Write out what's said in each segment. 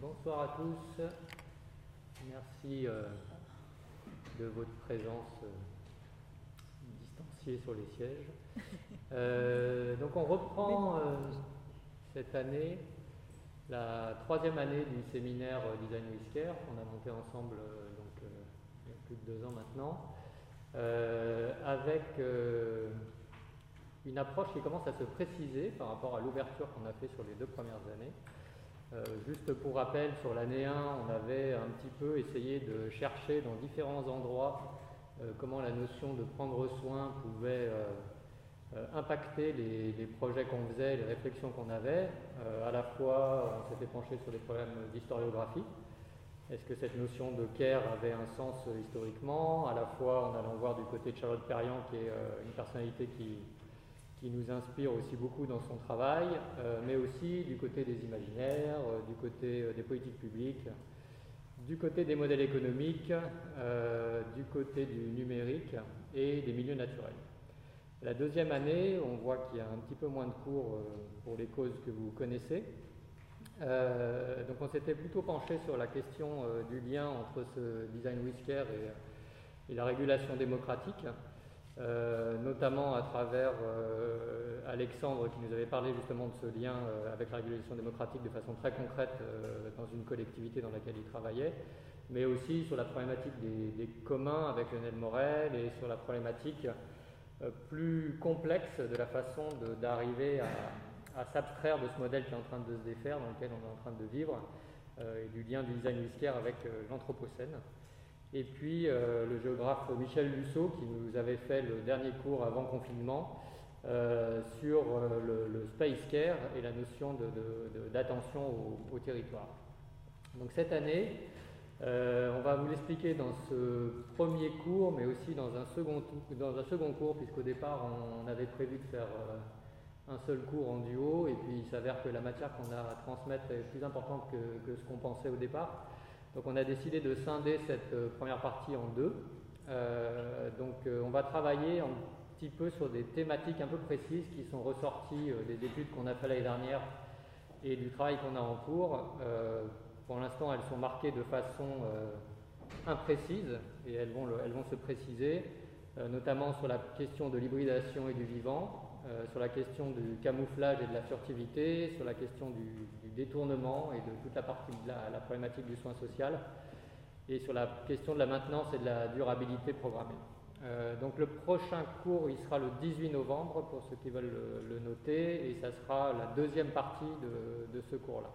bonsoir à tous. Merci euh, de votre présence euh, distanciée sur les sièges. Euh, donc on reprend cette année la troisième année du séminaire Design Whisker qu'on a monté ensemble donc, il y a plus de deux ans maintenant, avec une approche qui commence à se préciser par rapport à l'ouverture qu'on a fait sur les deux premières années. Euh, juste pour rappel, sur l'année 1, on avait un petit peu essayé de chercher dans différents endroits euh, comment la notion de prendre soin pouvait euh, impacter les, les projets qu'on faisait, les réflexions qu'on avait. À la fois, on s'était penché sur des problèmes d'historiographie. Est-ce que cette notion de care avait un sens historiquement? À la fois, en allant voir du côté de Charlotte Perriand, qui est une personnalité qui, qui nous inspire aussi beaucoup dans son travail, euh, mais aussi du côté des imaginaires, euh, du côté euh, des politiques publiques, du côté des modèles économiques, du côté du numérique et des milieux naturels. La deuxième année, on voit qu'il y a un petit peu moins de cours pour les causes que vous connaissez. Donc on s'était plutôt penché sur la question du lien entre ce design whisker et la régulation démocratique. Euh, notamment à travers euh, Alexandre qui nous avait parlé justement de ce lien euh, avec la régulation démocratique de façon très concrète dans une collectivité dans laquelle il travaillait, mais aussi sur la problématique des, communs avec Lionel Morel et sur la problématique plus complexe de la façon d'arriver à, s'abstraire de ce modèle qui est en train de se défaire, dans lequel on est en train de vivre, et du lien du design whisker avec l'Anthropocène. Et puis euh, le géographe Michel Lussot qui nous avait fait le dernier cours avant confinement euh, sur euh, le, space care et la notion d'attention au, territoire. Donc cette année, on va vous l'expliquer dans ce premier cours, mais aussi dans un second, dans un second cours, puisqu'au départ on avait prévu de faire un seul cours en duo, et puis il s'avère que la matière qu'on a à transmettre est plus importante que ce qu'on pensait au départ. Donc on a décidé de scinder cette euh, première partie en deux. Euh, donc euh, on va travailler un petit peu sur des thématiques un peu précises qui sont ressorties des études qu'on a fait l'année dernière et du travail qu'on a en cours. Pour l'instant, elles sont marquées de façon imprécise et elles vont, se préciser, notamment sur la question de l'hybridation et du vivant, euh, sur la question du camouflage et de la furtivité, sur la question du, détournement et de toute la partie de la, problématique du soin social, et sur la question de la maintenance et de la durabilité programmée. Euh, donc le prochain cours, il sera le 18 novembre pour ceux qui veulent le, noter, et ça sera la deuxième partie de, ce cours-là.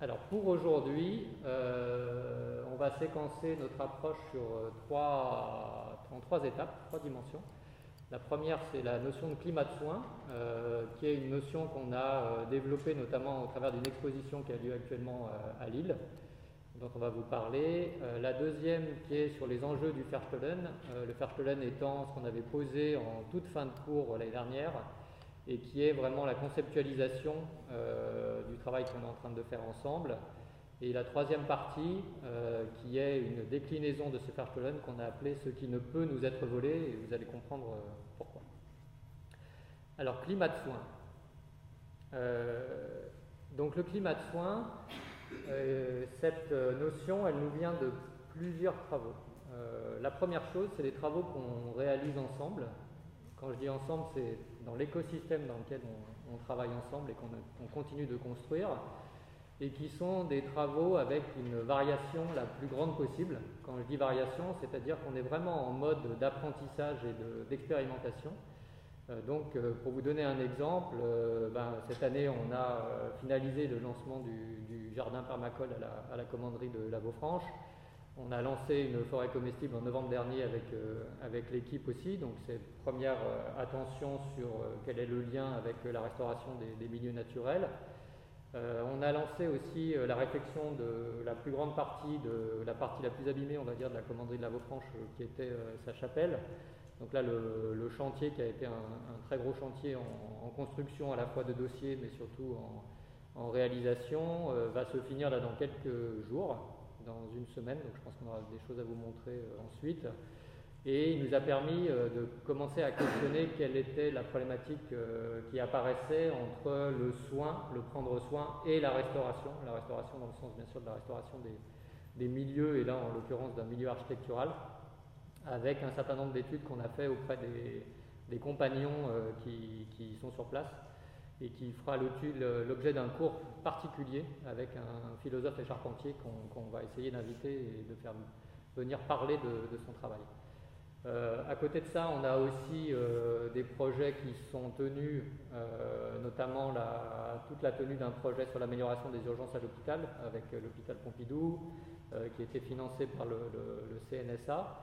Alors pour aujourd'hui, euh, on va séquencer notre approche sur trois, en trois étapes, trois dimensions. La première, c'est la notion de climat de soins, euh, qui est une notion qu'on a euh, développée notamment au travers d'une exposition qui a lieu actuellement euh, à Lille, dont on va vous parler. La deuxième, qui est sur les enjeux du euh, le Verstollen étant ce qu'on avait posé en toute fin de cours l'année dernière, et qui est vraiment la conceptualisation du travail qu'on est en train de faire ensemble. Et la troisième partie, euh, qui est une déclinaison de ce Verstollen qu'on a appelé ce qui ne peut nous être volé, et vous allez comprendre euh, pourquoi. Alors, climat de soins. Euh, donc, le climat de soins, cette notion, elle nous vient de plusieurs travaux. La première chose, c'est les travaux qu'on réalise ensemble. Quand je dis ensemble, c'est dans l'écosystème dans lequel on, on travaille ensemble et qu'on continue de construire, et qui sont des travaux avec une variation la plus grande possible. Quand je dis variation, c'est-à-dire qu'on est vraiment en mode d'apprentissage et de- d'expérimentation. Euh, donc, euh, pour vous donner un exemple, euh, ben, cette année, on a finalisé le lancement du, jardin permacole à la, commanderie de la Beaufranche. On a lancé une forêt comestible en novembre dernier avec, avec l'équipe aussi. Donc, c'est première attention sur quel est le lien avec la restauration des milieux naturels. Euh, on a lancé aussi euh, la réflexion de la plus grande partie, de la partie la plus abîmée, on va dire, de la commanderie de la Beaufranche, euh, qui était sa chapelle. Donc là, le, chantier qui a été un, très gros chantier en, construction à la fois de dossiers, mais surtout en, réalisation, va se finir là dans quelques jours, dans une semaine. Donc je pense qu'on aura des choses à vous montrer ensuite. Et il nous a permis de commencer à questionner quelle était la problématique qui apparaissait entre le soin, le prendre soin et la restauration. La restauration dans le sens bien sûr de la restauration des, milieux, et là en l'occurrence d'un milieu architectural, avec un certain nombre d'études qu'on a fait auprès des, compagnons qui, sont sur place et qui fera l'objet d'un cours particulier avec un philosophe et charpentier qu'on va essayer d'inviter et de faire venir parler de, son travail. Euh, à côté de ça, on a aussi euh, des projets qui sont tenus, euh, notamment toute la tenue d'un projet sur l'amélioration des urgences à l'hôpital avec l'hôpital Pompidou, qui a été financé par le CNSA.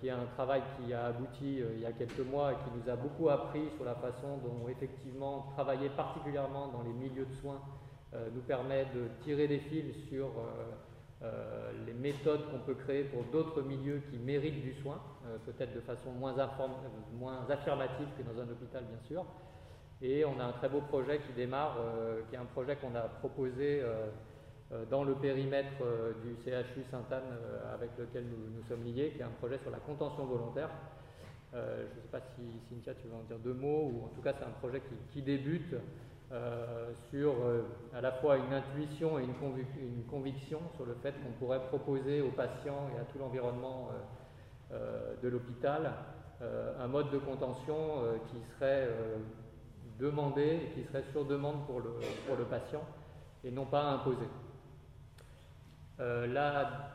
Qui est un travail qui a abouti il y a quelques mois et qui nous a beaucoup appris sur la façon dont effectivement travailler particulièrement dans les milieux de soins nous permet de tirer des fils sur les méthodes qu'on peut créer pour d'autres milieux qui méritent du soin, peut-être de façon moins, moins, affirmative que dans un hôpital bien sûr. Et on a un très beau projet qui démarre, qui est un projet qu'on a proposé euh, dans le périmètre euh, du CHU Sainte-Anne euh, avec lequel nous, sommes liés, qui est un projet sur la contention volontaire. je ne sais pas si Cynthia, tu veux en dire deux mots, ou en tout cas c'est un projet qui, débute sur à la fois une intuition et une, conviction sur le fait qu'on pourrait proposer aux patients et à tout l'environnement de l'hôpital un mode de contention qui serait demandé et qui serait sur demande pour le, pour le patient et non pas imposé. Euh, la,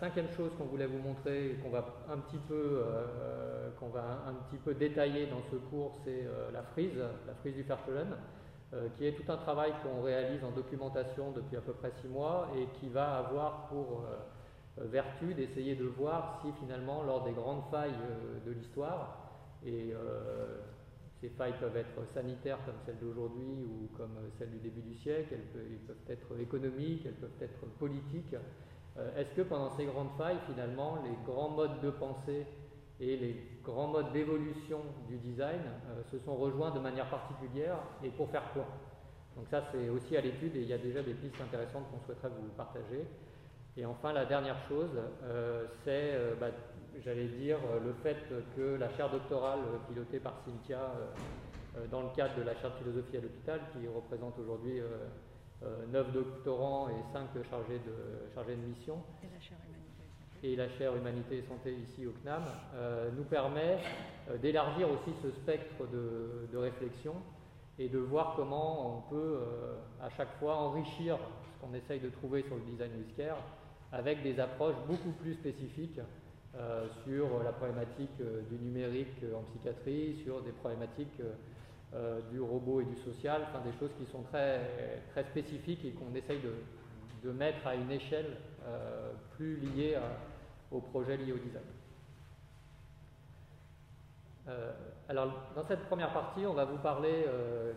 cinquième chose qu'on voulait vous montrer et qu'on va un petit peu euh, qu'on va un, petit peu détailler dans ce cours, c'est euh, la frise, la frise du Fertelen, qui est tout un travail qu'on réalise en documentation depuis à peu près six mois et qui va avoir pour vertu d'essayer de voir si finalement lors des grandes failles de l'histoire et ces failles peuvent être sanitaires comme celle d'aujourd'hui ou comme celle du début du siècle, elles peuvent, être économiques, elles peuvent être politiques. Euh, est-ce que pendant ces grandes failles, finalement, les grands modes de pensée et les grands modes d'évolution du design euh, se sont rejoints de manière particulière et pour faire quoi? Donc ça, c'est aussi à l'étude et il y a déjà des pistes intéressantes qu'on souhaiterait vous partager. Et enfin, la dernière chose, euh, c'est bah, j'allais dire, euh, le fait que la chaire doctorale euh, pilotée par Cynthia euh, dans le cadre de la chaire de philosophie à l'hôpital, qui représente aujourd'hui 9 doctorants et 5 chargés de, chargés de mission, et la chaire Humanité et Santé ici au CNAM, nous permet d'élargir aussi ce spectre de, réflexion et de voir comment on peut à chaque fois enrichir ce qu'on essaye de trouver sur le design whisker avec des approches beaucoup plus spécifiques euh, sur la problématique euh, du numérique euh, en psychiatrie, sur des problématiques du robot et du social, enfin des choses qui sont très, très spécifiques et qu'on essaye de, mettre à une échelle plus liée au projet lié au design. alors, dans cette première partie, on va vous parler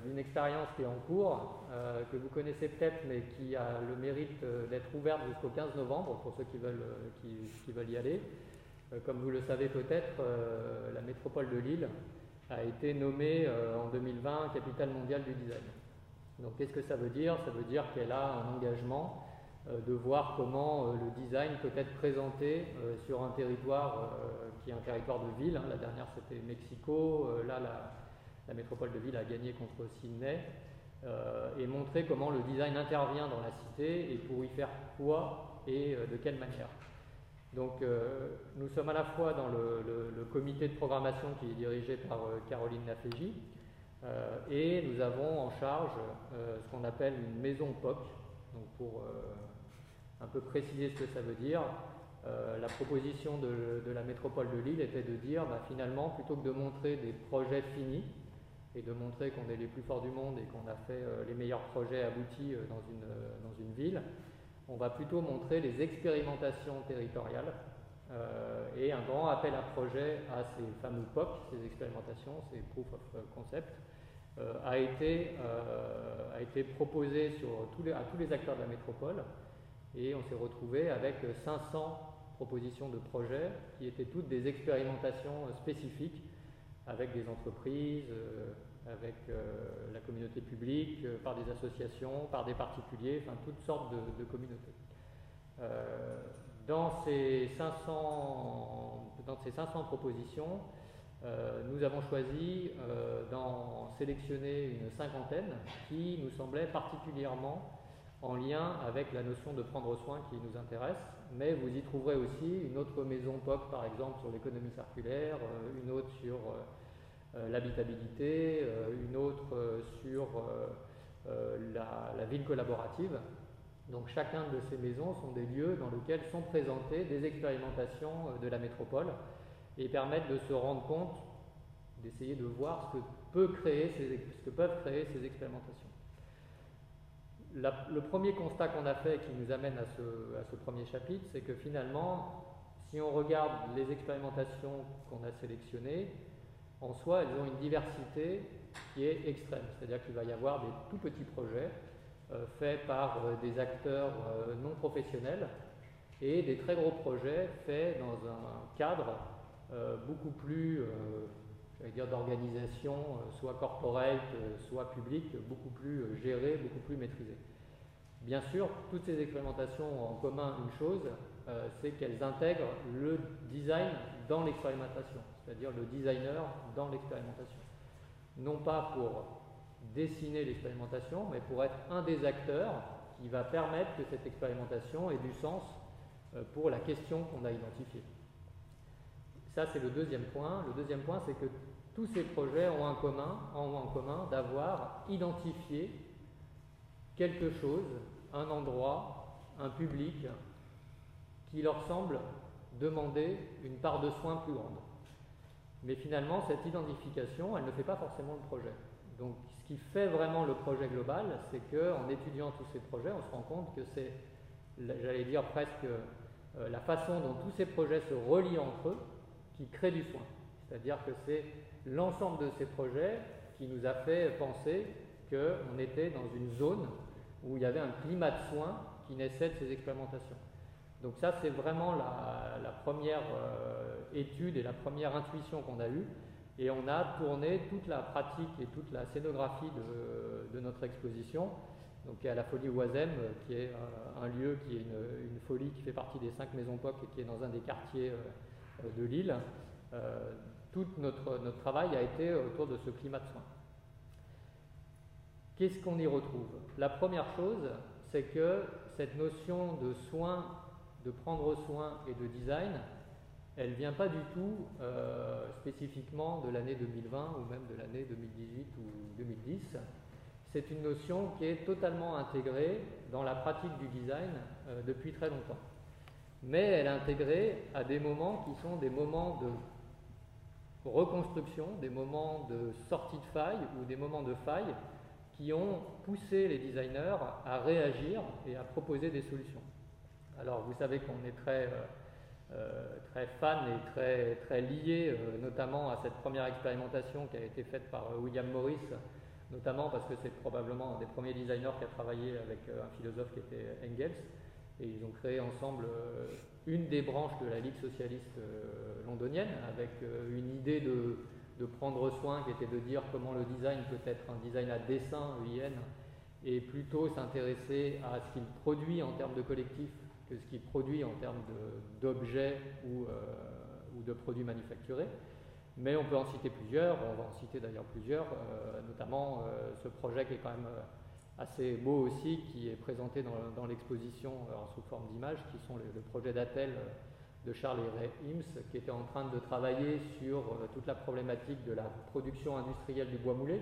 d'une expérience qui est en cours, que vous connaissez peut-être, mais qui a le mérite d'être ouverte jusqu'au 15 novembre pour ceux qui veulent, qui veulent y aller. Euh, comme vous le savez peut-être, euh, la métropole de Lille a été nommée euh, en 2020 capitale mondiale du design. Donc qu'est-ce que ça veut dire? Ça veut dire qu'elle a un engagement de voir comment le design peut être présenté sur un territoire qui est un territoire de ville. Hein. La dernière c'était Mexico, là la, métropole de Lille a gagné contre Sydney. et montrer comment le design intervient dans la cité et pour y faire quoi et de quelle manière. Donc euh, nous sommes à la fois dans le, comité de programmation qui est dirigé par euh, Caroline Naféji euh, et nous avons en charge ce qu'on appelle une maison POC. Donc pour un peu préciser ce que ça veut dire, la proposition de, la métropole de Lille était de dire bah, finalement plutôt que de montrer des projets finis et de montrer qu'on est les plus forts du monde et qu'on a fait les meilleurs projets aboutis dans une ville, on va plutôt montrer les expérimentations territoriales euh, et un grand appel à projet à ces fameux POC, ces expérimentations, ces Proof of Concept, euh, a, été, euh, a été proposé à tous les acteurs de la métropole et on s'est retrouvé avec 500 propositions de projets qui étaient toutes des expérimentations spécifiques avec des entreprises, avec euh, la communauté publique, euh, par des associations, par des particuliers, enfin toutes sortes de, communautés. Euh, dans, ces 500, dans ces 500 propositions, nous avons choisi d'en sélectionner une cinquantaine qui nous semblait particulièrement en lien avec la notion de prendre soin qui nous intéresse, mais vous y trouverez aussi une autre maison POC par exemple sur l'économie circulaire, euh, une autre sur euh, euh, l'habitabilité, une autre sur la, ville collaborative. Donc chacun de ces maisons sont des lieux dans lesquels sont présentées des expérimentations de la métropole et permettent de se rendre compte, d'essayer de voir ce que, peut créer ce que peuvent créer ces expérimentations le premier constat qu'on a fait qui nous amène à ce, premier chapitre, c'est que finalement, si on regarde les expérimentations qu'on a sélectionnées, en soi, elles ont une diversité qui est extrême. C'est-à-dire qu'il va y avoir des tout petits projets euh, faits par euh, des acteurs euh, non professionnels et des très gros projets faits dans un cadre beaucoup plus, j'allais dire, d'organisation, soit corporate, soit publique, beaucoup plus géré, beaucoup plus maîtrisé. Bien sûr, toutes ces expérimentations ont en commun une chose, euh, c'est qu'elles intègrent le design dans l'expérimentation, c'est-à-dire le designer dans l'expérimentation. Non pas pour dessiner l'expérimentation, mais pour être un des acteurs qui va permettre que cette expérimentation ait du sens euh, pour la question qu'on a identifiée. Ça, c'est le deuxième point. Le deuxième point, c'est que tous ces projets ont, commun, ont en commun d'avoir identifié quelque chose, un endroit, un public qui leur semble demander une part de soins plus grande. Mais finalement, cette identification, elle ne fait pas forcément le projet. Donc, ce qui fait vraiment le projet global, c'est qu'en étudiant tous ces projets, on se rend compte que c'est, j'allais dire presque, euh, la façon dont tous ces projets se relient entre eux qui crée du soin. C'est-à-dire que c'est l'ensemble de ces projets qui nous a fait penser qu'on était dans une zone où il y avait un climat de soins qui naissait de ces expérimentations. Donc ça, c'est vraiment la, première euh, étude et la première intuition qu'on a eue. Et on a tourné toute la pratique et toute la scénographie de, notre exposition, donc à la Folie Oisem, qui est euh, un, lieu qui est une, folie qui fait partie des cinq maisons POC et qui est dans un des quartiers euh, de l'île. tout notre, travail a été autour de ce climat de soins. Qu'est-ce qu'on y retrouve? La première chose, c'est que cette notion de soin, de prendre soin et de design, elle ne vient pas du tout euh, spécifiquement de l'année 2020 ou même de l'année 2018 ou 2010. C'est une notion qui est totalement intégrée dans la pratique du design euh, depuis très longtemps. Mais elle intégrée à des moments qui sont des moments de reconstruction, des moments de sortie de faille ou des moments de faille qui ont poussé les designers à réagir et à proposer des solutions. Alors vous savez qu'on est très, euh, euh, très fan et très, très lié euh, notamment à cette première expérimentation qui a été faite par William Morris, notamment parce que c'est probablement un des premiers designers qui a travaillé avec un philosophe qui était Engels. Et ils ont créé ensemble une des branches de la Ligue socialiste londonienne avec une idée de, prendre soin, qui était de dire comment le design peut être un design à dessin, EIN, et plutôt s'intéresser à ce qu'il produit en termes de collectif que ce qu'il produit en termes d'objets ou, euh, de produits manufacturés. Mais on peut en citer plusieurs, on va en citer d'ailleurs plusieurs, euh, notamment euh, ce projet qui est quand même assez beau aussi, qui est présenté dans, l'exposition sous forme d'image, qui sont le projet d'Atel de Charles Ray Hims, qui était en train de travailler sur euh, toute la problématique de la production industrielle du bois moulé.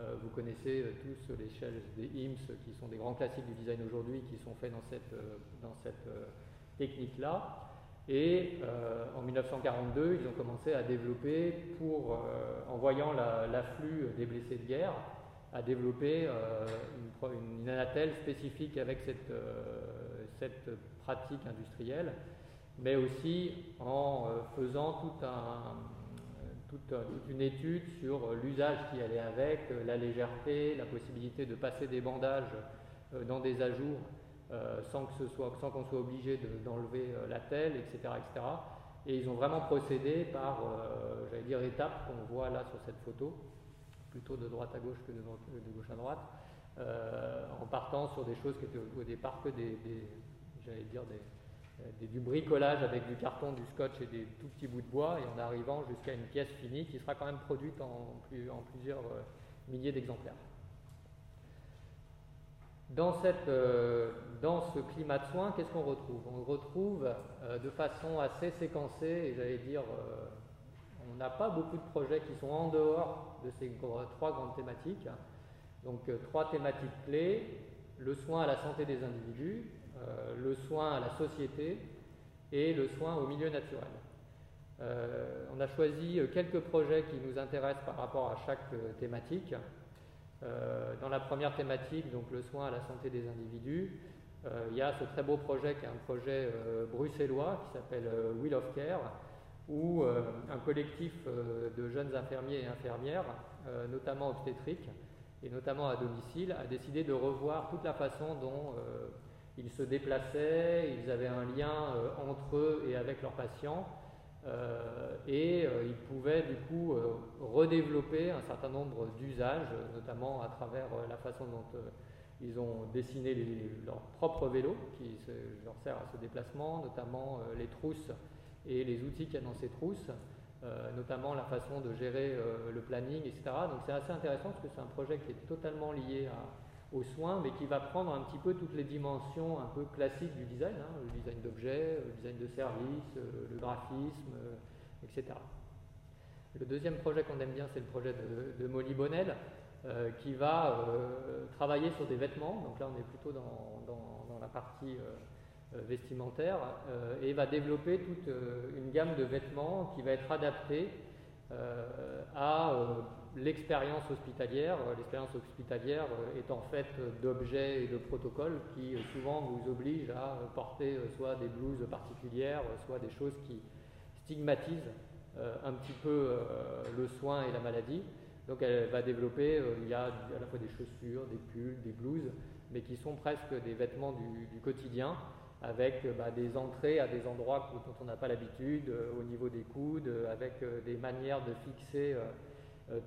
Euh, vous connaissez euh, tous les shells des Hims, qui sont des grands classiques du design aujourd'hui, qui sont faits dans cette, dans cette technique-là. Et en 1942, ils ont commencé à développer, pour, en voyant l'afflux des blessés de guerre, à développer une, une, anatelle spécifique avec cette, cette pratique industrielle mais aussi en euh, faisant toute, une étude sur euh, l'usage qui allait avec, euh, la légèreté, la possibilité de passer des bandages dans des ajours sans que ce soit, sans qu'on soit obligé d'enlever telle, etc., etc. Et ils ont vraiment procédé par, j'allais dire, étapes qu'on voit là sur cette photo, plutôt de droite à gauche que de, gauche à droite, en partant sur des choses qui étaient au départ que des, j'allais dire, des, du bricolage avec du carton, du scotch et des tout petits bouts de bois, et en arrivant jusqu'à une pièce finie qui sera quand même produite en, plusieurs milliers d'exemplaires. Dans, cette, dans, ce climat de soins, qu'est-ce qu'on retrouve? On retrouve de façon assez séquencée, et j'allais dire on n'a pas beaucoup de projets qui sont en dehors de ces trois grandes thématiques. Donc euh, trois thématiques clés, le soin à la santé des individus, euh, le soin à la société et le soin au milieu naturel. Euh, on a choisi quelques projets qui nous intéressent par rapport à chaque thématique. dans la première thématique, donc le soin à la santé des individus, il y a ce très beau projet qui est un projet bruxellois qui s'appelle Wheel of Care, où euh, un collectif euh, de jeunes infirmiers et infirmières, euh, notamment obstétriques et notamment à domicile, a décidé de revoir toute la façon dont ils se déplaçaient, ils avaient un lien entre eux et avec leurs patients, et ils pouvaient du coup redévelopper un certain nombre d'usages, notamment à travers la façon dont ils ont dessiné leurs propres vélos qui leur servent à ce déplacement, notamment les trousses et les outils qu'il y a dans ces trousses, euh, notamment la façon de gérer euh, le planning, etc. Donc c'est assez intéressant parce que c'est un projet qui est totalement lié aux soins, mais qui va prendre un petit peu toutes les dimensions un peu classiques du design, hein, le design d'objets, le design de services, euh, le graphisme, etc. Le deuxième projet qu'on aime bien, c'est le projet de, Molly Bonnel, qui va travailler sur des vêtements. Donc là, on est plutôt dans, la partie vestimentaire euh, et va développer toute euh, une gamme de vêtements qui va être adaptée à l'expérience hospitalière. L'expérience hospitalière étant faite d'objets et de protocoles qui souvent vous obligent à porter soit des blouses particulières, soit des choses qui stigmatisent un petit peu le soin et la maladie. Donc elle va développer, il y a à la fois des chaussures, des pulls, des blouses, mais qui sont presque des vêtements du quotidien avec euh, bah, des entrées à des endroits dont on n'a pas l'habitude, euh, au niveau des coudes, euh, avec des manières de fixer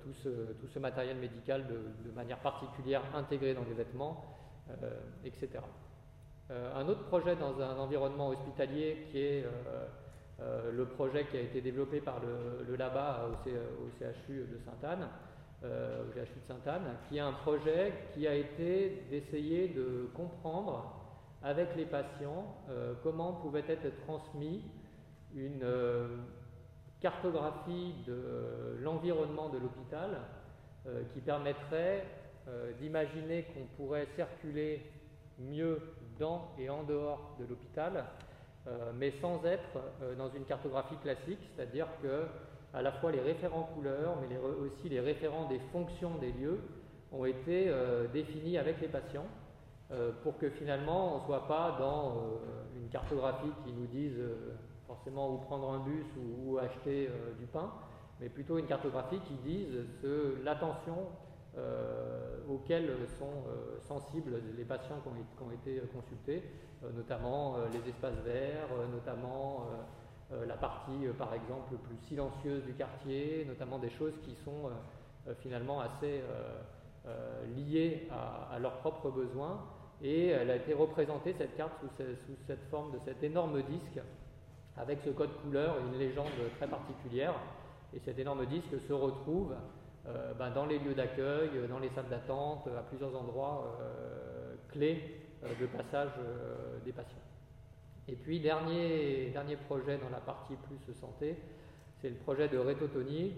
tout ce, matériel médical de, manière particulière intégré dans les vêtements, etc. un autre projet dans un environnement hospitalier qui est le projet qui a été développé par le, LABA au, CHU de Sainte-Anne, au CHU de Sainte-Anne, qui est un projet qui a été d'essayer de comprendre avec les patients euh, comment pouvait être transmis une euh, cartographie de l'environnement de l'hôpital euh, qui permettrait d'imaginer qu'on pourrait circuler mieux dans et en dehors de l'hôpital, mais sans être dans une cartographie classique, c'est-à-dire que à la fois les référents couleurs, mais aussi les référents des fonctions des lieux ont été définis avec les patients euh, pour que finalement on ne soit pas dans euh, une cartographie qui nous dise euh, forcément où prendre un bus ou où acheter du pain, mais plutôt une cartographie qui dise l'attention auxquelles sont sensibles les patients qui ont, été consultés, notamment les espaces verts, notamment la partie par exemple plus silencieuse du quartier, notamment des choses qui sont finalement assez liées à, leurs propres besoins et elle a été représentée, cette carte, sous, cette forme de cet énorme disque, avec ce code couleur une légende très particulière. Et cet énorme disque se retrouve euh, ben, dans les lieux d'accueil, dans les salles d'attente, à plusieurs endroits euh, clés euh, de passage des patients. Et puis, dernier, dernier projet dans la partie plus santé, c'est le projet de rétotonie,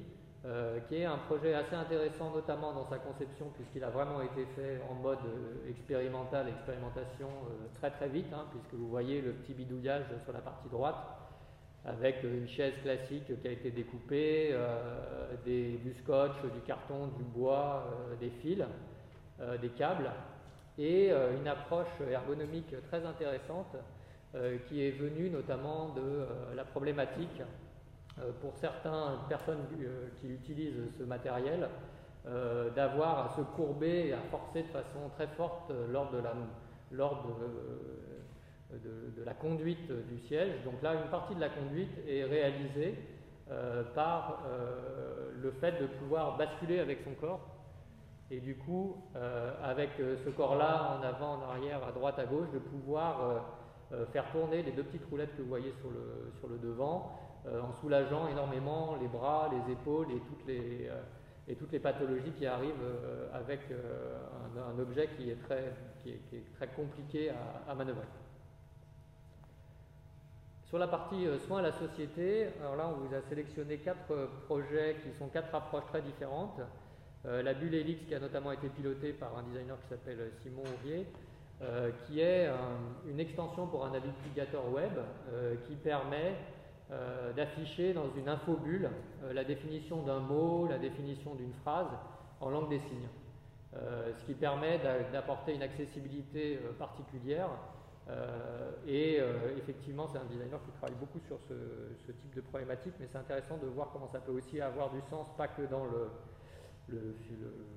euh, qui est un projet assez intéressant, notamment dans sa conception, puisqu'il a vraiment été fait en mode euh, expérimental, expérimentation euh, très très vite, hein, puisque vous voyez le petit bidouillage sur la partie droite, avec une chaise classique qui a été découpée, du scotch, du carton, du bois, des fils, des câbles, et une approche ergonomique très intéressante qui est venue notamment de la problématique pour certaines personnes euh, qui utilisent ce matériel, euh, d'avoir à se courber et à forcer de façon très forte lors de la, lors de, la conduite du siège. Donc là, une partie de la conduite est réalisée par le fait de pouvoir basculer avec son corps. Et du coup, avec ce corps-là, en avant, en arrière, à droite, à gauche, de pouvoir faire tourner les deux petites roulettes que vous voyez sur le, sur le devant, en soulageant énormément les bras, les épaules et toutes les, et toutes les pathologies qui arrivent avec un, objet qui est très, qui est, très compliqué à, à manœuvrer. Sur la partie euh, soins à la société, alors là on vous a sélectionné quatre euh, projets qui sont quatre approches très différentes. Euh, la bulle Helix qui a notamment été pilotée par un designer qui s'appelle Simon Ourier, qui est une extension pour un navigateur web qui permet d'afficher dans une infobulle la définition d'un mot, la définition d'une phrase en langue des signes. ce qui permet d'apporter une accessibilité particulière euh, et euh, effectivement, c'est un designer qui travaille beaucoup sur ce, type de problématique, mais c'est intéressant de voir comment ça peut aussi avoir du sens, pas que dans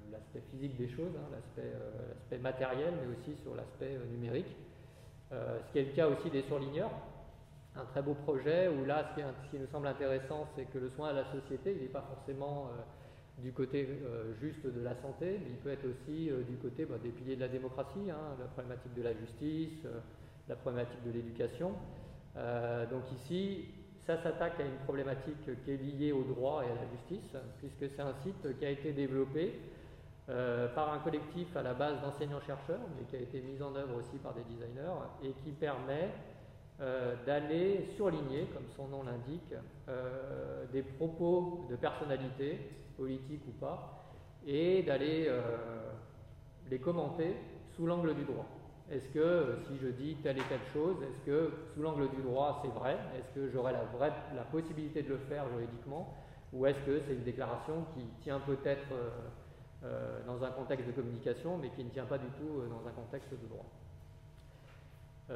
l'aspect physique des choses, hein, euh, l'aspect matériel, mais aussi sur l'aspect numérique. ce qui est le cas aussi des surligneurs, un très beau projet où là, ce qui, nous semble intéressant, c'est que le soin à la société, il n'est pas forcément du côté juste de la santé, mais il peut être aussi du côté bah, des piliers de la démocratie, hein, la problématique de la justice, la problématique de l'éducation. Euh, donc ici, ça s'attaque à une problématique qui est liée au droit et à la justice, puisque c'est un site qui a été développé euh, par un collectif à la base d'enseignants-chercheurs, mais qui a été mis en œuvre aussi par des designers, et qui permet euh, d'aller surligner, comme son nom l'indique, des propos de personnalité, politiques ou pas, et d'aller les commenter sous l'angle du droit. Est-ce que euh, si je dis telle et telle chose, est-ce que sous l'angle du droit c'est vrai? Est-ce que j'aurai la, possibilité de le faire juridiquement? Ou est-ce que c'est une déclaration qui tient peut-être euh, euh, dans un contexte de communication mais qui ne tient pas du tout dans un contexte de droit?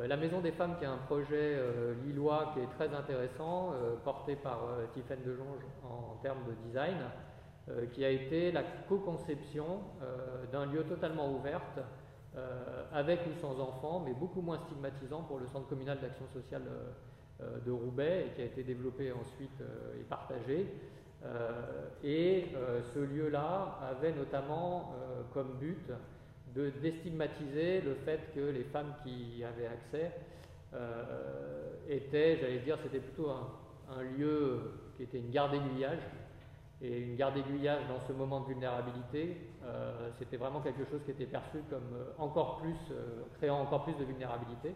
La Maison des Femmes qui est un projet lillois qui est très intéressant, porté par Tiffaine Dejonge en termes de design, qui a été la co-conception d'un lieu totalement ouvert euh, avec ou sans enfants, mais beaucoup moins stigmatisant pour le Centre communal d'action sociale euh, euh, de Roubaix et qui a été développé ensuite et partagé. et ce lieu-là avait notamment comme but de déstigmatiser le fait que les femmes qui y avaient accès étaient, j'allais dire, c'était plutôt un, lieu qui était une gare d'aiguillage et une garde aiguillage dans ce moment de vulnérabilité, euh, c'était vraiment quelque chose qui était perçu comme euh, encore plus, euh, créant encore plus de vulnérabilité.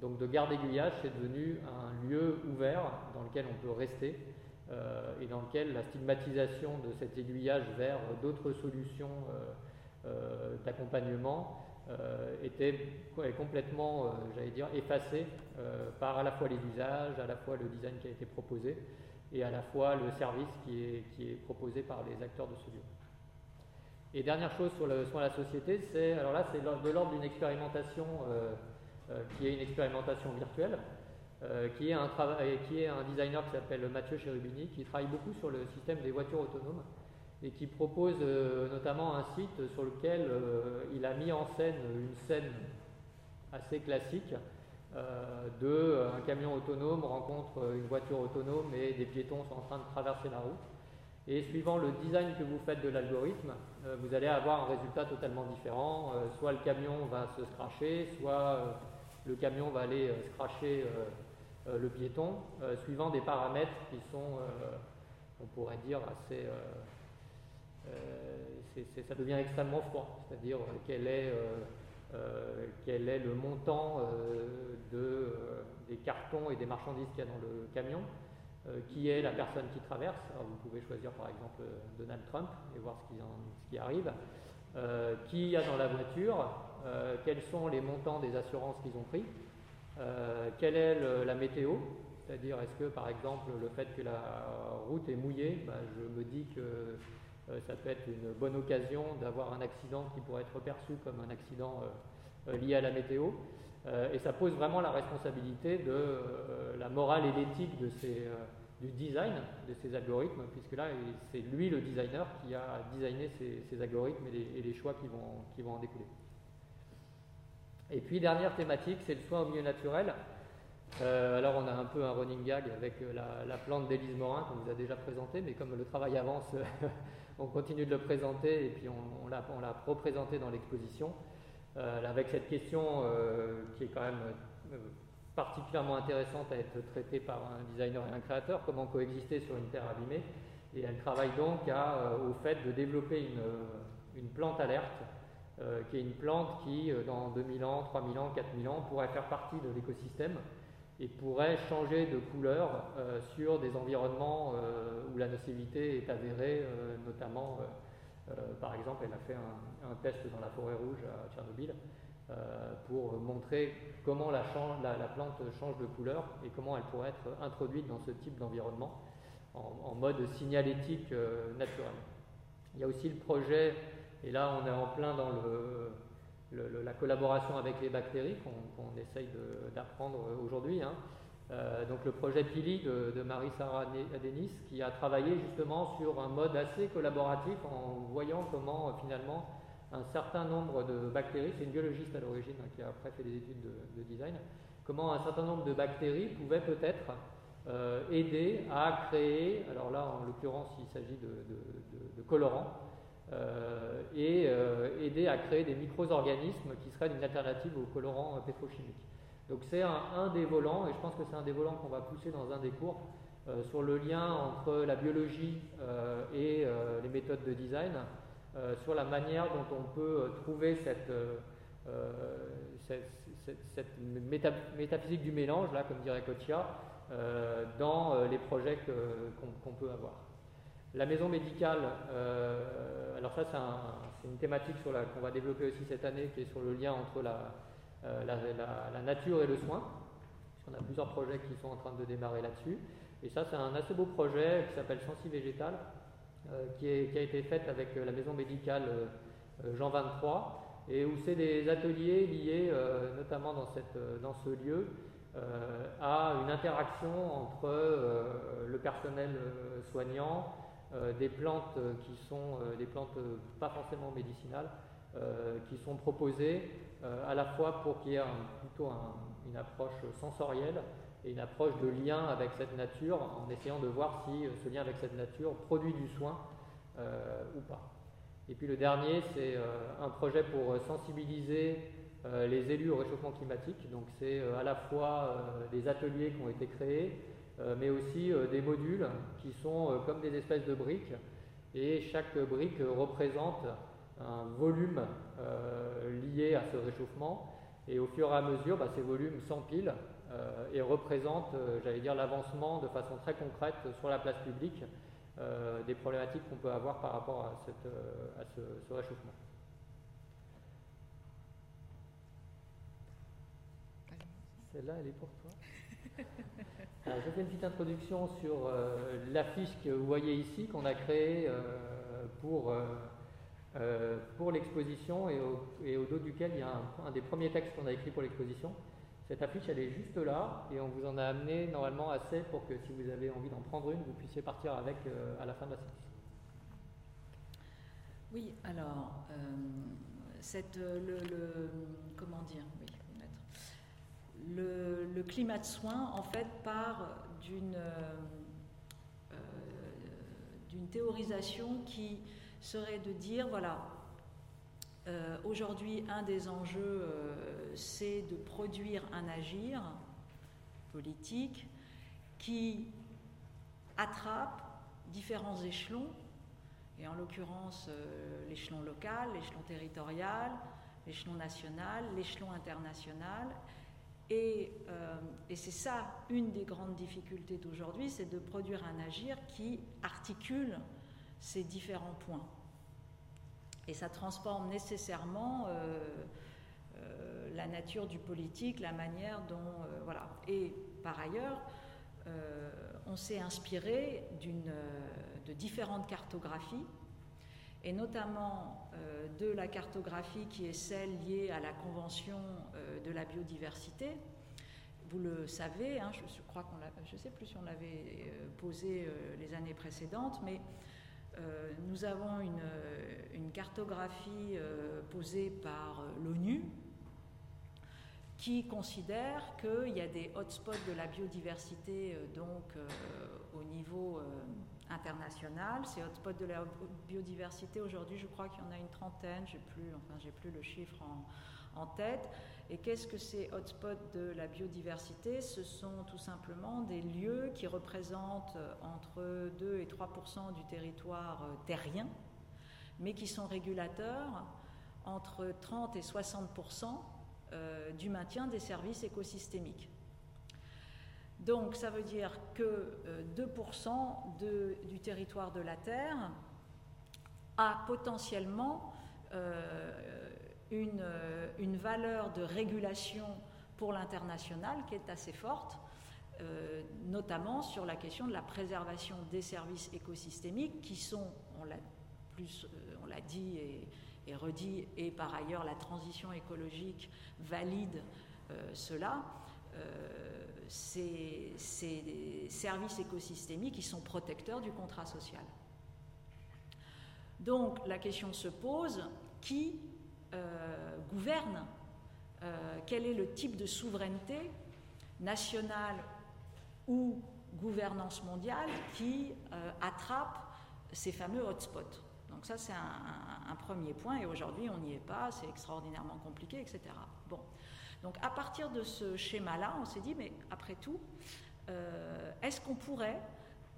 Donc de garde aiguillage, c'est devenu un lieu ouvert dans lequel on peut rester et dans lequel la stigmatisation de cet aiguillage vers d'autres solutions d'accompagnement était complètement, j'allais dire, par à la fois les usages, à la fois le design qui a été proposé et à la fois le service qui est, qui est proposé par les acteurs de ce lieu. Et dernière chose sur le la société, c'est alors là c'est de l'ordre d'une expérimentation euh, euh, qui est une expérimentation virtuelle, euh, qui, est un qui est un designer qui s'appelle Mathieu Cherubini, qui travaille beaucoup sur le système des voitures autonomes et qui propose notamment un site sur lequel il a mis en scène une scène assez classique euh, de euh, un camion autonome rencontre euh, une voiture autonome et des piétons sont en train de traverser la route. Et suivant le design que vous faites de l'algorithme, vous allez avoir un résultat totalement différent. soit le camion va se scratcher, soit le camion va aller scratcher le piéton, suivant des paramètres qui sont, on pourrait dire, assez. Ça devient extrêmement froid, c'est-à-dire quel est euh, quel est le montant euh, de, euh, des cartons et des marchandises qu'il y a dans le camion, qui est la personne qui traverse. vous pouvez choisir par exemple Donald Trump et voir ce qui, ce qui arrive. qui y a dans la voiture, quels sont les montants des assurances qu'ils ont pris, quelle est la météo, c'est-à-dire est-ce que par exemple le fait que la route est mouillée, bah, je me dis que euh, ça peut être une bonne occasion d'avoir un accident qui pourrait être perçu comme un accident euh, euh, lié à la météo. et ça pose vraiment la responsabilité de la morale et l'éthique du design de ces algorithmes, puisque là, c'est lui le designer qui a designé ces, algorithmes et les, choix qui vont, qui vont en découler. Et puis, dernière thématique, c'est le soin au milieu naturel. alors, on a un peu un running gag avec la, plante d'Élise Morin qu'on vous a déjà présentée, mais comme le travail avance, on continue de le présenter et puis on, l'a représenté dans l'exposition, euh, avec cette question euh, qui est quand même euh, particulièrement intéressante à être traitée par un designer et un créateur, comment coexister sur une terre abîmée. Et elle travaille donc au fait de développer une, une plante alerte, qui est une plante qui, dans 2000 ans, 3000 ans, 4000 ans, pourrait faire partie de l'écosystème et pourrait changer de couleur euh, sur des environnements euh, où la nocivité est avérée, euh, notamment, par exemple, elle a fait un, test dans la forêt rouge à Tchernobyl pour montrer comment la, la, plante change de couleur et comment elle pourrait être introduite dans ce type d'environnement en, mode signalétique naturel. Il y a aussi le projet, et là on est en plein dans le la collaboration avec les bactéries qu'on essaye d'apprendre aujourd'hui. Hein. Euh, donc le projet Pili de, Marie-Sara Adenis qui a travaillé justement sur un mode assez collaboratif en voyant comment euh, finalement un certain nombre de bactéries, c'est une biologiste à l'origine hein, qui a après fait des études de, design, comment un certain nombre de bactéries pouvaient peut-être euh, aider à créer, alors là en l'occurrence il s'agit de, colorants, et euh, aider à créer des micro-organismes qui seraient une alternative aux colorants pétrochimiques. Donc c'est un, des volants, et je pense que c'est un des volants qu'on va pousser dans un des cours, euh, sur le lien entre la biologie et les méthodes de design, sur la manière dont on peut trouver cette, cette, métaphysique du mélange, là, comme dirait Kotia, dans les projets qu'on peut avoir. La maison médicale, euh, alors ça c'est une thématique qu'on va développer aussi cette année, qui est sur le lien entre la, euh, nature et le soin. On a plusieurs projets qui sont en train de démarrer là-dessus. Et ça c'est un assez beau projet qui s'appelle Sensi Végétal, euh, qui, a été fait avec la maison médicale Jean 23, et où c'est des ateliers liés notamment dans, ce lieu à une interaction entre le personnel soignant, des plantes qui sont euh, des plantes pas forcément médicinales, euh, qui sont proposées à la fois pour qu'il y ait plutôt une approche sensorielle et une approche de lien avec cette nature en essayant de voir si ce lien avec cette nature produit du soin ou pas. Et puis le dernier, c'est un projet pour sensibiliser les élus au réchauffement climatique. Donc c'est à la fois des ateliers qui ont été créés, euh, mais aussi euh, des modules qui sont euh, comme des espèces de briques et chaque brique représente un volume lié à ce réchauffement et au fur et à mesure, bah, ces volumes s'empilent et représentent, j'allais dire, l'avancement de façon très concrète sur la place publique des problématiques qu'on peut avoir par rapport à, cette, à ce, réchauffement. Celle-là, elle est pour toi. je fais une petite introduction sur euh, l'affiche que vous voyez ici, qu'on a créée euh, pour, euh, pour l'exposition et au, dos duquel il y a un, des premiers textes qu'on a écrit pour l'exposition. Cette affiche, elle est juste là et on vous en a amené normalement assez pour que si vous avez envie d'en prendre une, vous puissiez partir avec à la fin de la séance. Oui, alors, cette, le, comment dire, le, climat de soins, en fait, part d'une euh, d'une théorisation qui serait de dire, voilà, euh, aujourd'hui, un des enjeux, euh, c'est de produire un agir politique qui attrape différents échelons, et en l'occurrence l'échelon local, l'échelon territorial, l'échelon national, l'échelon international, euh, et, c'est ça, une des grandes difficultés d'aujourd'hui, c'est de produire un agir qui articule ces différents points. Et ça transforme nécessairement euh, euh, la nature du politique, la manière dont... voilà. Et par ailleurs, on s'est inspiré de différentes cartographies et notamment euh, de la cartographie qui est celle liée à la Convention euh, de la biodiversité. Vous le savez, hein, je, crois qu'on je ne sais plus si on l'avait euh, posé les années précédentes, mais nous avons une, une cartographie posée par l'ONU qui considère qu'il y a des hotspots de la biodiversité donc au niveau international, Ces hotspots de la biodiversité, aujourd'hui, je crois qu'il y en a une trentaine, j'ai plus, enfin, j'ai plus le chiffre en tête. Et qu'est-ce que ces hotspots de la biodiversité? Ce sont tout simplement des lieux qui représentent entre 2 et 3% du territoire terrien, mais qui sont régulateurs entre 30 et 60 du maintien des services écosystémiques. Donc ça veut dire que 2% euh, du territoire de la Terre a potentiellement euh, euh, une, valeur de régulation pour l'international qui est assez forte, notamment sur la question de la préservation des services écosystémiques qui sont, on l'a dit et, redit, et par ailleurs la transition écologique valide cela ces, services écosystémiques qui sont protecteurs du contrat social. Donc la question se pose, qui euh, gouverne euh, Quel est le type de souveraineté nationale ou gouvernance mondiale qui euh, attrape ces fameux hotspots? Donc ça, c'est un, premier point, et aujourd'hui, on n'y est pas, c'est extraordinairement compliqué, etc. Bon. Donc à partir de ce schéma-là, on s'est dit, mais après tout, euh, est-ce qu'on pourrait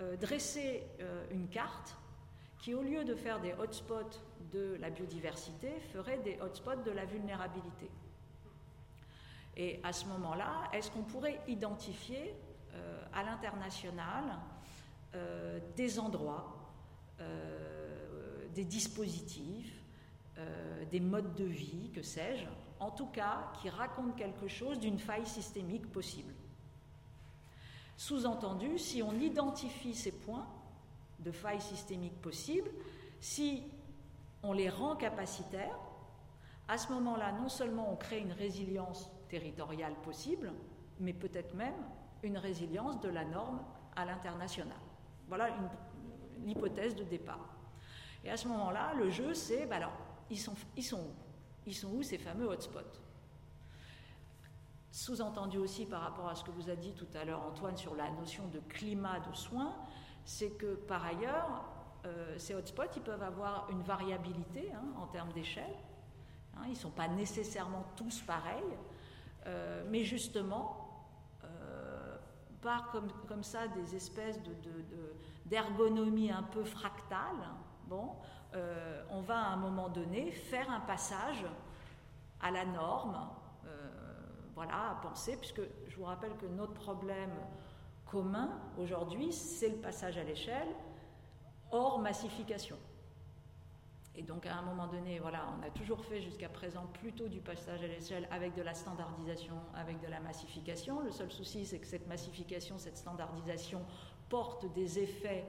euh, dresser euh, une carte qui, au lieu de faire des hotspots de la biodiversité, ferait des hotspots de la vulnérabilité? Et à ce moment-là, est-ce qu'on pourrait identifier à l'international des endroits, des dispositifs, des modes de vie, que sais-je, en tout cas qui raconte quelque chose d'une faille systémique possible. Sous-entendu, si on identifie ces points de faille systémique possible, si on les rend capacitaires, à ce moment-là, non seulement on crée une résilience territoriale possible, mais peut-être même une résilience de la norme à l'international. Voilà l'hypothèse de départ. Et à ce moment-là, le jeu, c'est, ben alors, ils sont, sont ils sont où ces fameux hotspots? Sous-entendu aussi par rapport à ce que vous a dit tout à l'heure Antoine sur la notion de climat de soins, c'est que par ailleurs, euh, ces hotspots, ils peuvent avoir une variabilité hein, en termes d'échelle. Hein, ils ne sont pas nécessairement tous pareils, euh, mais justement, euh, par comme, ça des espèces d'ergonomie de, un peu fractale, bon, euh, on va à un moment donné faire un passage à la norme, euh, voilà, à penser, puisque je vous rappelle que notre problème commun aujourd'hui, c'est le passage à l'échelle hors massification. Et donc à un moment donné, voilà, on a toujours fait jusqu'à présent plutôt du passage à l'échelle avec de la standardisation, avec de la massification. Le seul souci, c'est que cette massification, cette standardisation porte des effets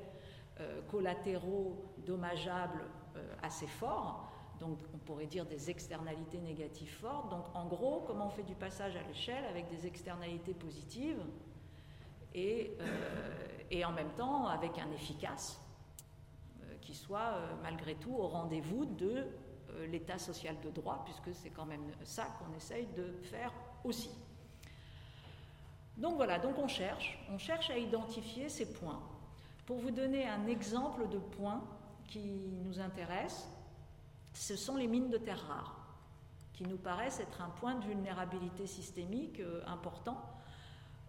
euh, collatéraux dommageables euh, assez forts, donc on pourrait dire des externalités négatives fortes. Donc en gros, comment on fait du passage à l'échelle avec des externalités positives et, euh, et en même temps avec un efficace qui soit malgré tout au rendez-vous de l'état social de droit, puisque c'est quand même ça qu'on essaye de faire aussi. Donc voilà, donc on cherche, on cherche à identifier ces points. Pour vous donner un exemple de point qui nous intéresse, ce sont les mines de terres rares, qui nous paraissent être un point de vulnérabilité systémique euh, important,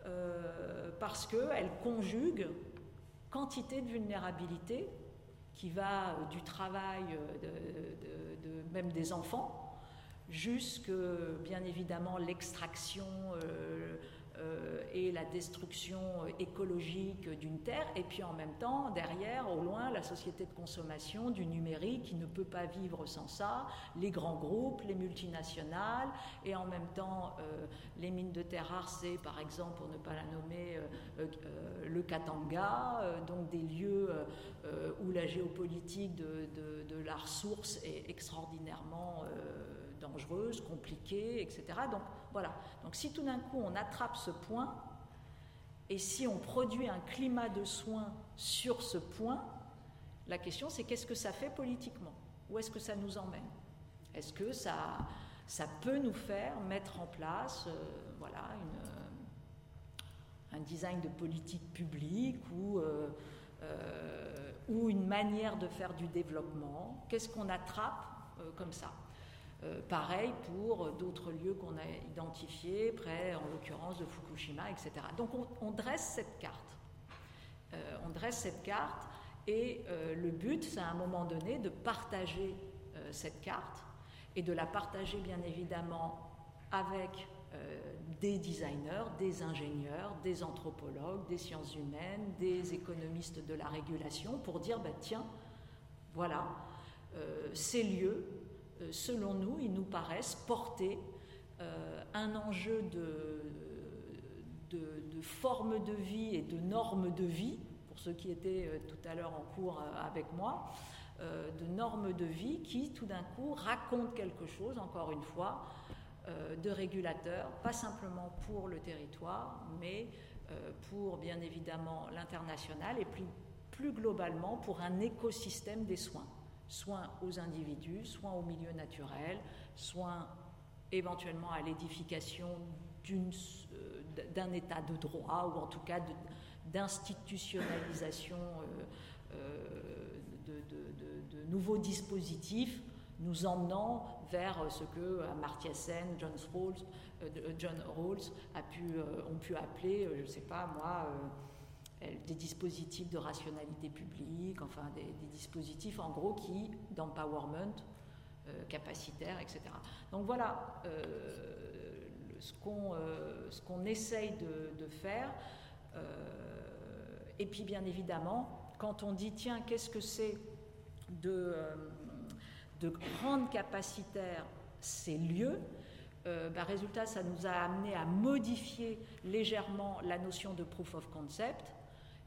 euh, parce qu'elles conjuguent quantité de vulnérabilité qui va du travail même des enfants jusque bien évidemment l'extraction, euh, et la destruction écologique d'une terre, et puis en même temps, derrière, au loin, la société de consommation du numérique qui ne peut pas vivre sans ça, les grands groupes, les multinationales, et en même temps, euh, les mines de terre rares, c'est par exemple, pour ne pas la nommer, euh, le Katanga, donc des lieux où la géopolitique de, la ressource est extraordinairement dangereuse, compliquée, etc. Donc voilà. Donc si tout d'un coup on attrape ce point, et si on produit un climat de soins sur ce point, la question c'est qu'est-ce que ça fait politiquement? Où est-ce que ça nous emmène? Est-ce que ça, ça peut nous faire mettre en place euh, voilà, une, un design de politique publique ou, euh, euh, ou une manière de faire du développement? Qu'est-ce qu'on attrape comme ça? Pareil pour d'autres lieux qu'on a identifiés, près en l'occurrence de Fukushima, etc. Donc on, dresse cette carte. on dresse cette carte et le but, c'est à un moment donné de partager cette carte et de la partager bien évidemment avec euh, des designers, des ingénieurs, des anthropologues, des sciences humaines, des économistes de la régulation pour dire, bah, tiens, voilà, euh, ces lieux, euh, selon nous, ils nous paraissent porter un enjeu de, forme de vie et de normes de vie, pour ceux qui étaient tout à l'heure en cours avec moi, de normes de vie qui, tout d'un coup, racontent quelque chose, encore une fois, euh, de régulateurs, pas simplement pour le territoire, mais euh, pour bien évidemment l'international et plus globalement pour un écosystème des soins. Soins aux individus, soins au milieu naturel, soins éventuellement à l'édification euh, d'un état de droit ou en tout cas d'institutionnalisation de, nouveaux dispositifs nous emmenant vers ce que Amartya Sen, John Rawls, euh, euh, euh, ont pu appeler, je ne sais pas moi, des dispositifs de rationalité publique, enfin des, dispositifs en gros qui, d'empowerment capacitaire, etc. Donc voilà ce qu'on ce qu'on essaye de, faire. et puis bien évidemment, quand on dit tiens, qu'est-ce que c'est de de rendre capacitaires ces lieux, euh, bah, résultat, ça nous a amené à modifier légèrement la notion de proof of concept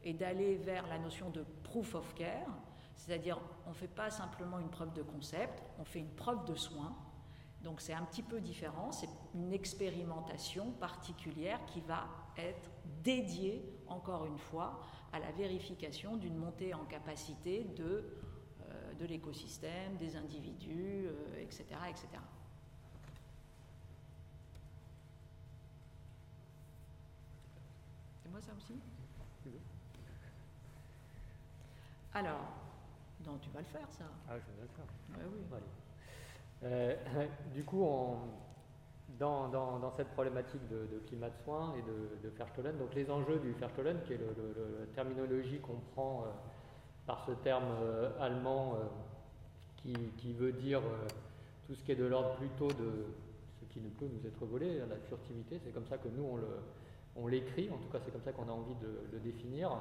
et d'aller vers la notion de proof of care, c'est-à-dire on ne fait pas simplement une preuve de concept, on fait une preuve de soin. Donc c'est un petit peu différent, c'est une expérimentation particulière qui va être dédiée, encore une fois, à la vérification d'une montée en capacité de de l'écosystème, des individus, etc., euh, etc. C'est moi ça aussi? Alors, non, tu vas le faire ça. Ah, je vais le faire. oui. Euh, du coup, dans, dans, cette problématique de, climat de soins et de, de donc les enjeux du Verstollen, qui est la terminologie qu'on prend euh, par ce terme euh, allemand euh, qui, qui, veut dire euh, tout ce qui est de l'ordre plutôt de ce qui ne peut nous être volé, la furtivité, c'est comme ça que nous on l'écrit, en tout cas c'est comme ça qu'on a envie de le définir.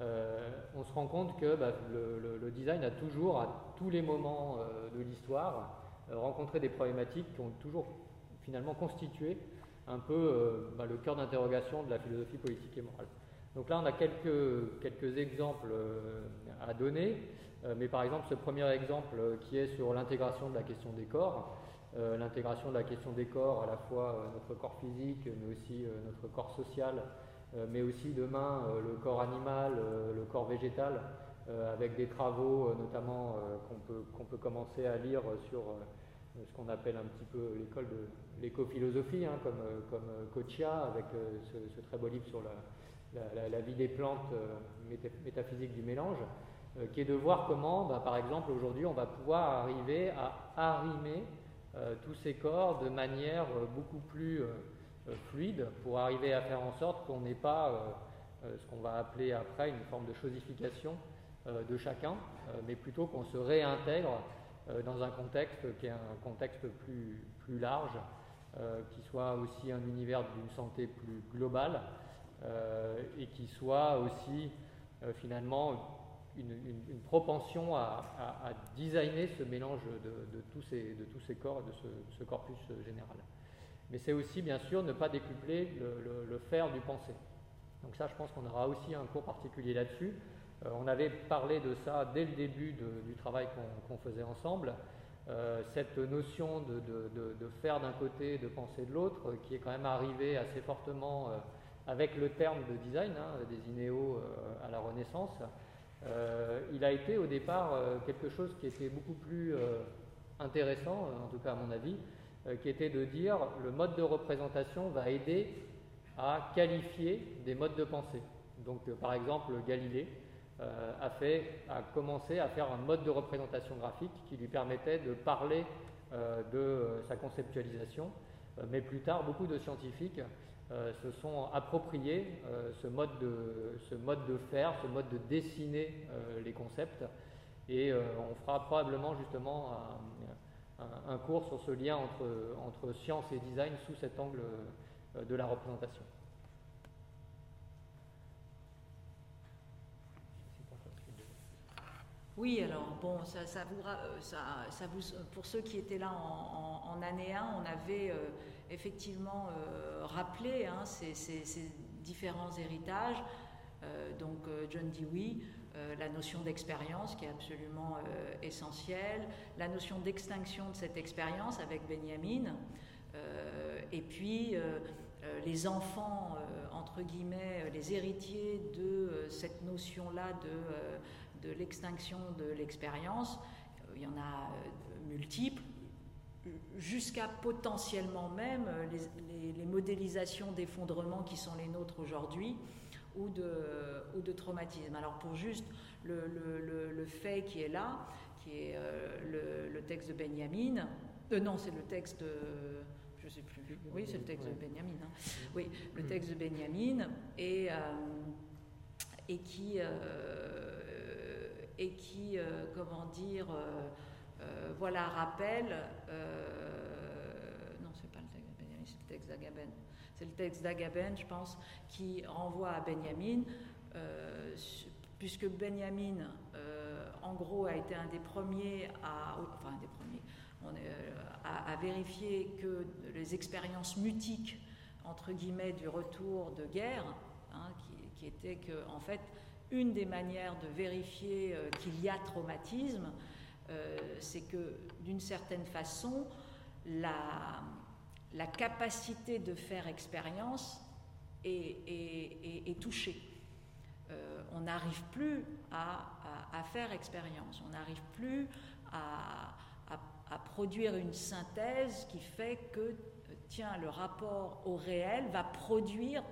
On se rend compte que bah, le, design a toujours, à tous les moments de l'histoire, rencontré des problématiques qui ont toujours finalement constitué un peu bah, le cœur d'interrogation de la philosophie politique et morale. Donc là, on a quelques, quelques exemples à donner. Euh, mais par exemple, ce premier exemple euh, qui est sur l'intégration de la question des corps, euh, l'intégration de la question des corps, à la fois notre corps physique, mais aussi notre corps social, mais aussi demain le corps animal, le corps végétal, avec des travaux notamment qu'on peut, peut commencer à lire sur ce qu'on appelle un petit peu l'école de l'écophilosophie, hein, comme, comme Kochia, avec ce, très beau livre sur la, la, vie des plantes métaphysique du mélange. Euh, qui est de voir comment, bah, par exemple, aujourd'hui, on va pouvoir arriver à arrimer euh, tous ces corps de manière euh, beaucoup plus fluide pour arriver à faire en sorte qu'on n'ait pas ce qu'on va appeler après une forme de chosification de chacun, mais plutôt qu'on se réintègre dans un contexte qui est un contexte plus, plus large, qui soit aussi un univers d'une santé plus globale et qui soit aussi finalement une, propension à, designer ce mélange de, tous, ces, de tous ces corps et de ce, corpus général. Mais c'est aussi, bien sûr, ne pas décupler le, faire du penser. Donc ça, je pense qu'on aura aussi un cours particulier là-dessus. Euh, on avait parlé de ça dès le début du travail qu'on faisait ensemble. Euh, cette notion de, faire d'un côté, de penser de l'autre, qui est quand même arrivée assez fortement euh, avec le terme de design, hein, des inéos à la Renaissance. Euh, il a été au départ euh, quelque chose qui était beaucoup plus euh, intéressant, en tout cas à mon avis, qui était de dire le mode de représentation va aider à qualifier des modes de pensée. Donc par exemple Galilée a, fait, a commencé à faire un mode de représentation graphique qui lui permettait de parler de sa conceptualisation. mais plus tard, beaucoup de scientifiques se sont appropriés ce, mode de, ce mode de faire, ce mode de dessiner les concepts. Et on fera probablement justement un, cours sur ce lien entre, entre science et design sous cet angle de la représentation. Oui, alors bon, ça, ça, vous, euh, ça, ça vous, pour ceux qui étaient là en, année 1, on avait euh, effectivement euh, rappelé hein, ces, ces, différents héritages. Donc John Dewey, la notion d'expérience qui est absolument essentielle, la notion d'extinction de cette expérience avec Benjamin, et puis les enfants, entre guillemets, les héritiers de cette notion-là de de l'extinction de l'expérience, euh, il y en a euh, multiples, jusqu'à potentiellement même euh, les, modélisations d'effondrement qui sont les nôtres aujourd'hui ou de, ou de traumatisme. Alors pour juste le, fait qui est là, qui est le, texte de Benjamin, non c'est le texte de, je sais plus, oui c'est le texte de Benjamin, hein. oui le texte de Benjamin et, et qui et qui, euh, comment dire, euh, euh, voilà, rappelle, non, c'est pas le texte de Benjamin, c'est le texte d'Agaben. C'est le texte d'Agaben, je pense, qui renvoie à Benjamin, puisque Benjamin, en gros, a été un des premiers à, vérifier que les expériences mutiques, entre guillemets, du retour de guerre, hein, qui, qui était que, en fait, une des manières de vérifier euh, qu'il y a traumatisme, euh, c'est que d'une certaine façon, la, la, capacité de faire expérience est, touchée. Euh, on n'arrive plus à, faire expérience, on n'arrive plus à, à, produire une synthèse qui fait que, tiens, le rapport au réel va produire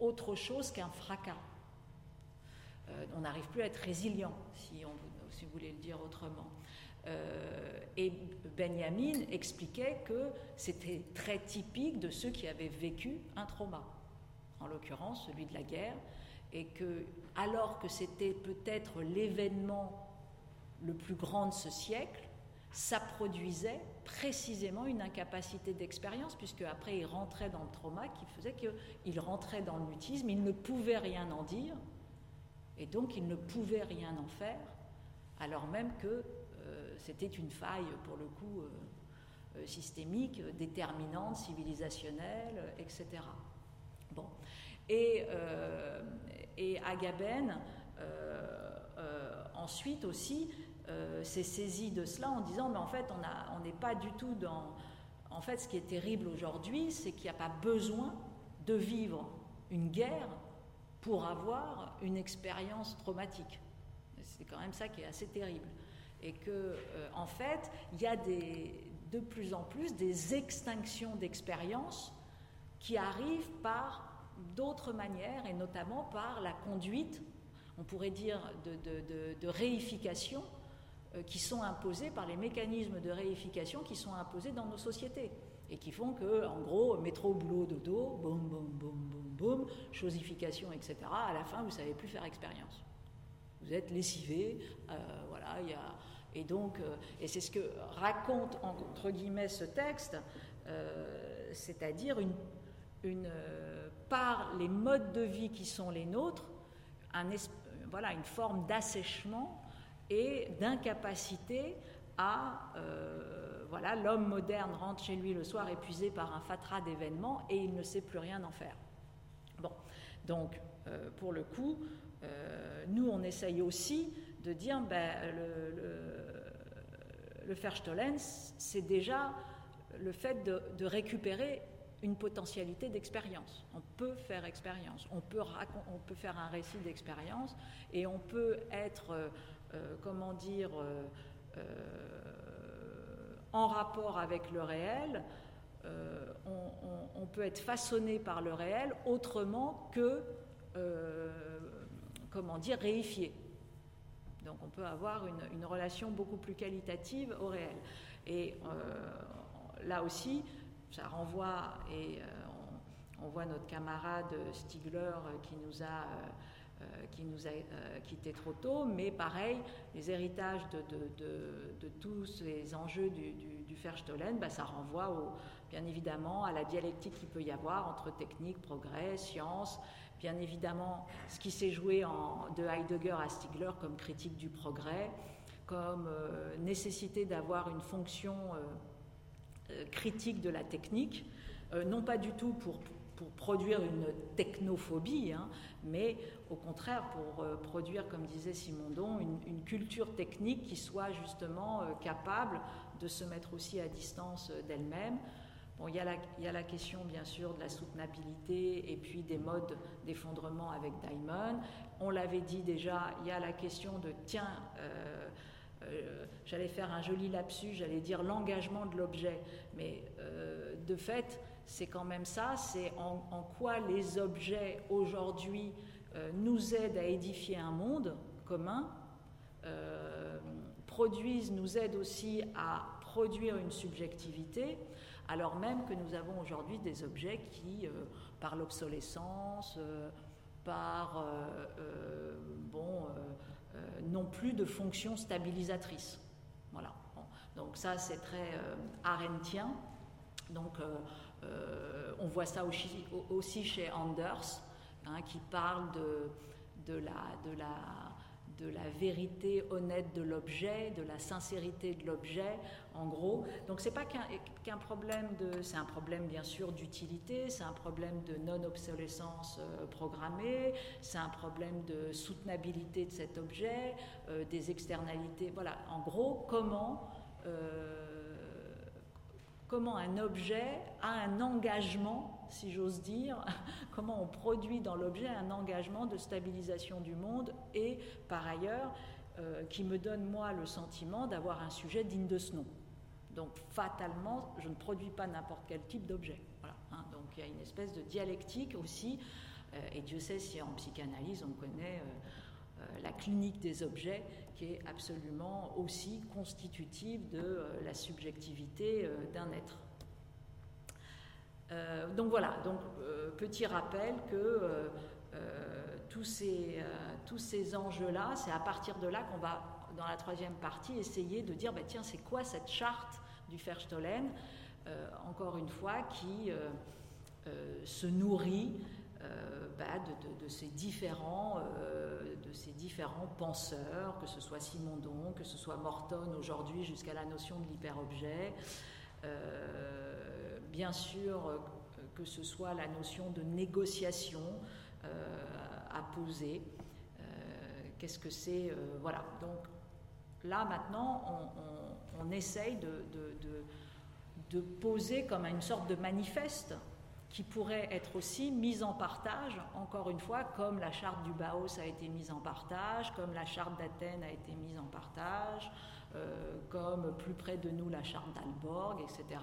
autre chose qu'un fracas. Euh, on n'arrive plus à être résilient, si, on, si vous voulez le dire autrement. Euh, et Benjamin expliquait que c'était très typique de ceux qui avaient vécu un trauma, en l'occurrence celui de la guerre, et que alors que c'était peut-être l'événement le plus grand de ce siècle, ça produisait précisément une incapacité d'expérience, puisque après il rentrait dans le trauma qui faisait qu'il rentrait dans le mutisme, il ne pouvait rien en dire, et donc il ne pouvait rien en faire, alors même que c'était une faille, pour le coup, euh, euh, systémique, déterminante, civilisationnelle, etc. Bon. Et, et Agamben, ensuite aussi, s'est saisi de cela en disant, mais en fait, on n'est pas du tout dans... En fait, ce qui est terrible aujourd'hui, c'est qu'il n'y a pas besoin de vivre une guerre pour avoir une expérience traumatique. C'est quand même ça qui est assez terrible. Et que, euh, en fait, il y a de plus en plus des extinctions d'expériences qui arrivent par d'autres manières, et notamment par la conduite, on pourrait dire, de, réification euh, qui sont imposées par les mécanismes de réification qui sont imposés dans nos sociétés et qui font que, en gros, métro, boulot, dodo, boum, boum, boum, boum, boum, chosification, etc. À la fin, vous savez plus faire expérience. Vous êtes lessivé, euh, voilà, il y a... Et donc, euh, et c'est ce que raconte, entre guillemets, ce texte, euh, c'est-à-dire une, une par les modes de vie qui sont les nôtres, voilà, une forme d'assèchement et d'incapacité à voilà, l'homme moderne rentre chez lui le soir épuisé par un fatras d'événements et il ne sait plus rien en faire. Bon, donc pour le coup, nous on essaye aussi de dire ben, le, le, le c'est déjà le fait de, récupérer une potentialité d'expérience. On peut faire expérience, on peut, faire un récit d'expérience et on peut être, euh, comment dire, en rapport avec le réel, euh, on, peut être façonné par le réel autrement que, euh, comment dire, réifié. Donc on peut avoir une, relation beaucoup plus qualitative au réel. Et là aussi, ça renvoie, et on, voit notre camarade Stigler qui nous a euh, qui nous a euh, quittés trop tôt, mais pareil, les héritages de, tous ces enjeux du, du, Verstollen, bah, ça renvoie au, bien évidemment à la dialectique qu'il peut y avoir entre technique, progrès, science, bien évidemment ce qui s'est joué de Heidegger à Stigler comme critique du progrès, comme euh, nécessité d'avoir une fonction critique de la technique, non pas du tout pour produire une technophobie, hein, mais au contraire pour euh, produire, comme disait Simondon, une, culture technique qui soit justement euh, capable de se mettre aussi à distance euh, d'elle-même. Bon, il, y a la, question bien sûr de la soutenabilité et puis des modes d'effondrement avec Diamond. On l'avait dit déjà, il y a la question de tiens, j'allais faire un joli lapsus, j'allais dire l'engagement de l'objet, mais de fait, c'est quand même ça, c'est en, quoi les objets aujourd'hui euh, nous aident à édifier un monde commun, euh, produisent, nous aident aussi à produire une subjectivité, alors même que nous avons aujourd'hui des objets qui, euh, par l'obsolescence, par bon, n'ont plus de fonction stabilisatrice. Voilà. Donc ça, c'est très arendtien. Donc euh, on voit ça aussi, chez Anders, hein, qui parle de, de, la, de, la, de la vérité honnête de l'objet, de la sincérité de l'objet, en gros. Donc c'est pas qu'un problème de, c'est un problème bien sûr d'utilité, c'est un problème de non-obsolescence euh, programmée, c'est un problème de soutenabilité de cet objet, euh, des externalités. Voilà, en gros, comment comment un objet a un engagement, si j'ose dire, comment on produit dans l'objet un engagement de stabilisation du monde et par ailleurs euh, qui me donne moi le sentiment d'avoir un sujet digne de ce nom. Donc fatalement, je ne produis pas n'importe quel type d'objet. Hein. donc il y a une espèce de dialectique aussi, euh, et Dieu sait si en psychanalyse on connaît euh, la clinique des objets qui est absolument aussi constitutive de la subjectivité d'un être. Euh, donc voilà, donc, petit rappel que tous ces, tous ces enjeux-là, c'est à partir de là qu'on va, dans la troisième partie, essayer de dire, bah, tiens, c'est quoi cette charte du Verstollen, encore une fois, qui se nourrit bah, de, ces différents, euh, penseurs, que ce soit Simondon, que ce soit Morton aujourd'hui jusqu'à la notion de l'hyperobjet, euh, bien sûr euh, que ce soit la notion de négociation à poser. Qu'est-ce que c'est Voilà. Donc là maintenant, on, essaye de, de, poser comme une sorte de manifeste qui pourrait être aussi mise en partage, encore une fois, comme la charte du Baos a été mise en partage, comme la charte d'Athènes a été mise en partage, euh, comme plus près de nous la charte d'Alborg, etc.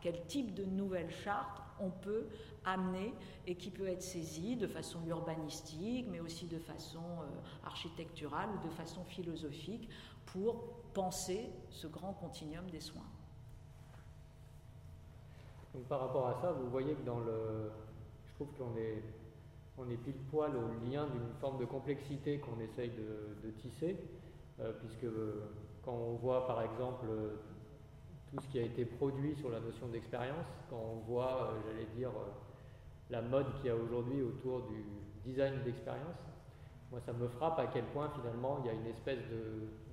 Quel type de nouvelle charte on peut amener et qui peut être saisie de façon urbanistique, mais aussi de façon euh, architecturale ou de façon philosophique pour penser ce grand continuum des soins? Donc par rapport à ça, vous voyez que dans le. Je trouve qu'on est, on est pile poil au lien d'une forme de complexité qu'on essaye de, tisser, euh, puisque euh, quand on voit par exemple tout ce qui a été produit sur la notion d'expérience, quand on voit, euh, j'allais dire, la mode qu'il y a aujourd'hui autour du design d'expérience, moi ça me frappe à quel point finalement il y a une espèce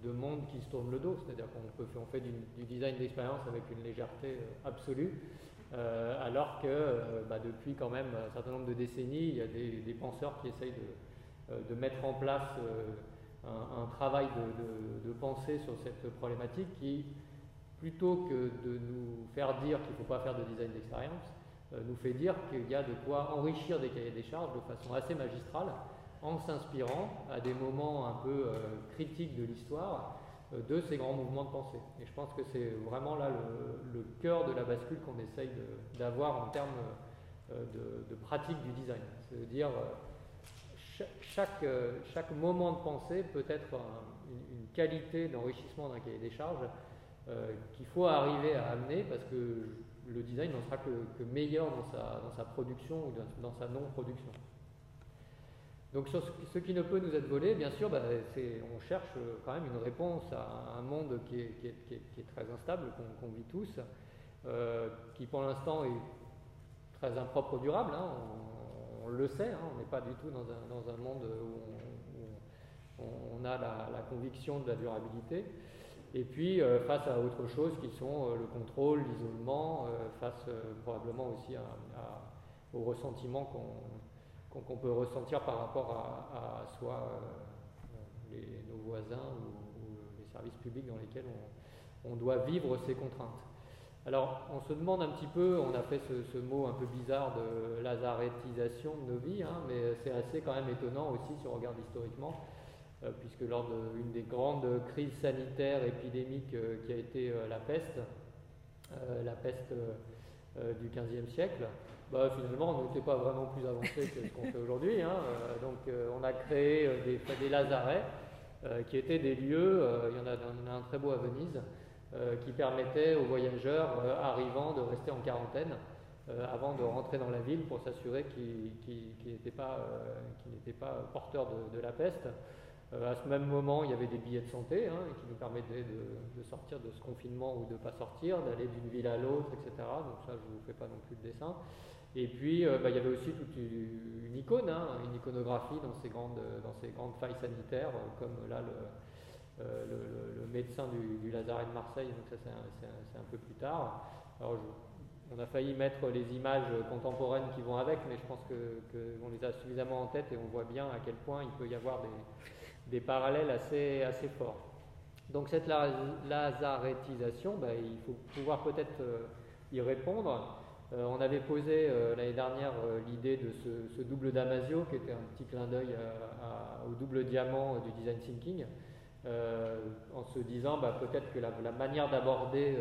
de, monde qui se tourne le dos, c'est-à-dire qu'on on fait du, design d'expérience avec une légèreté absolue. Euh, alors que euh, bah, depuis quand même un certain nombre de décennies, il y a des, penseurs qui essayent de, euh, mettre en place un, travail de, pensée sur cette problématique qui, plutôt que de nous faire dire qu'il ne faut pas faire de design d'expérience, nous fait dire qu'il y a de quoi enrichir des cahiers des charges de façon assez magistrale en s'inspirant à des moments un peu critiques de l'histoire euh, de ces grands mouvements de pensée. Et je pense que c'est vraiment là le, cœur de la bascule qu'on essaye d'avoir en termes euh, de, pratique du design. C'est-à-dire, euh, chaque, chaque, moment de pensée peut être une, qualité d'enrichissement d'un cahier des charges qu'il faut arriver à amener parce que le design n'en sera que, meilleur dans sa, production ou dans, sa non-production. Donc sur ce, qui ne peut nous être volé, bien sûr, bah, on cherche quand même une réponse à un monde qui est, très instable, qu'on vit tous, euh, qui pour l'instant est très impropre durable, hein, le sait, hein, on n'est pas du tout dans un, dans un monde où on, a la, conviction de la durabilité. Et puis euh, face à autre chose qui sont euh, le contrôle, l'isolement, euh, face probablement aussi au ressentiment qu'on peut ressentir par rapport à, soit nos voisins ou, les services publics dans lesquels on, doit vivre ces contraintes. Alors on se demande un petit peu, on a fait ce, mot un peu bizarre de lazaretisation de nos vies, hein, mais c'est assez quand même étonnant aussi si on regarde historiquement euh, puisque lors d'une des grandes crises sanitaires épidémiques euh, qui a été euh, la peste, la peste du XVe siècle, bah, finalement, on n'était pas vraiment plus avancé que ce qu'on fait aujourd'hui. Hein. donc, on a créé des, des lazarets qui étaient des lieux, il y en a, un très beau à Venise, qui permettaient aux voyageurs arrivant de rester en quarantaine avant de rentrer dans la ville pour s'assurer qu'ils n'étaient pas, porteurs de la peste. Euh, à ce même moment, il y avait des billets de santé hein, qui nous permettaient de, sortir de ce confinement ou de ne pas sortir, d'aller d'une ville à l'autre, etc. Donc ça, je ne vous fais pas non plus le dessin. Et puis, euh, bah, il y avait aussi toute une, icône, hein, une iconographie dans ces grandes, failles sanitaires, euh, comme là le, médecin du, Lazaret de Marseille, donc ça c'est un, peu plus tard. Alors, on a failli mettre les images contemporaines qui vont avec, mais je pense qu'on les a suffisamment en tête et on voit bien à quel point il peut y avoir des, parallèles assez, forts. Donc cette lazaretisation, ben, il faut pouvoir peut-être euh, y répondre. Euh, on avait posé euh, l'année dernière l'idée de ce, double Damasio, qui était un petit clin d'œil au double diamant du design thinking, en se disant ben, peut-être que la, manière d'aborder,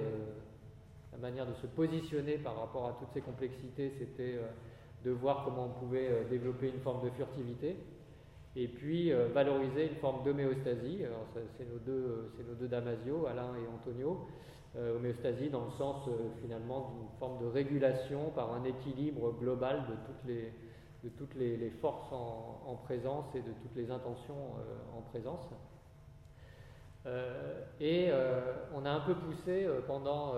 la manière de se positionner par rapport à toutes ces complexités, c'était de voir comment on pouvait développer une forme de furtivité et puis euh, valoriser une forme d'homéostasie. C'est nos, deux, nos deux Damasio, Alain et Antonio. Euh, homéostasie dans le sens euh, finalement d'une forme de régulation par un équilibre global de toutes les, forces en, présence et de toutes les intentions en présence. Et on a un peu poussé pendant,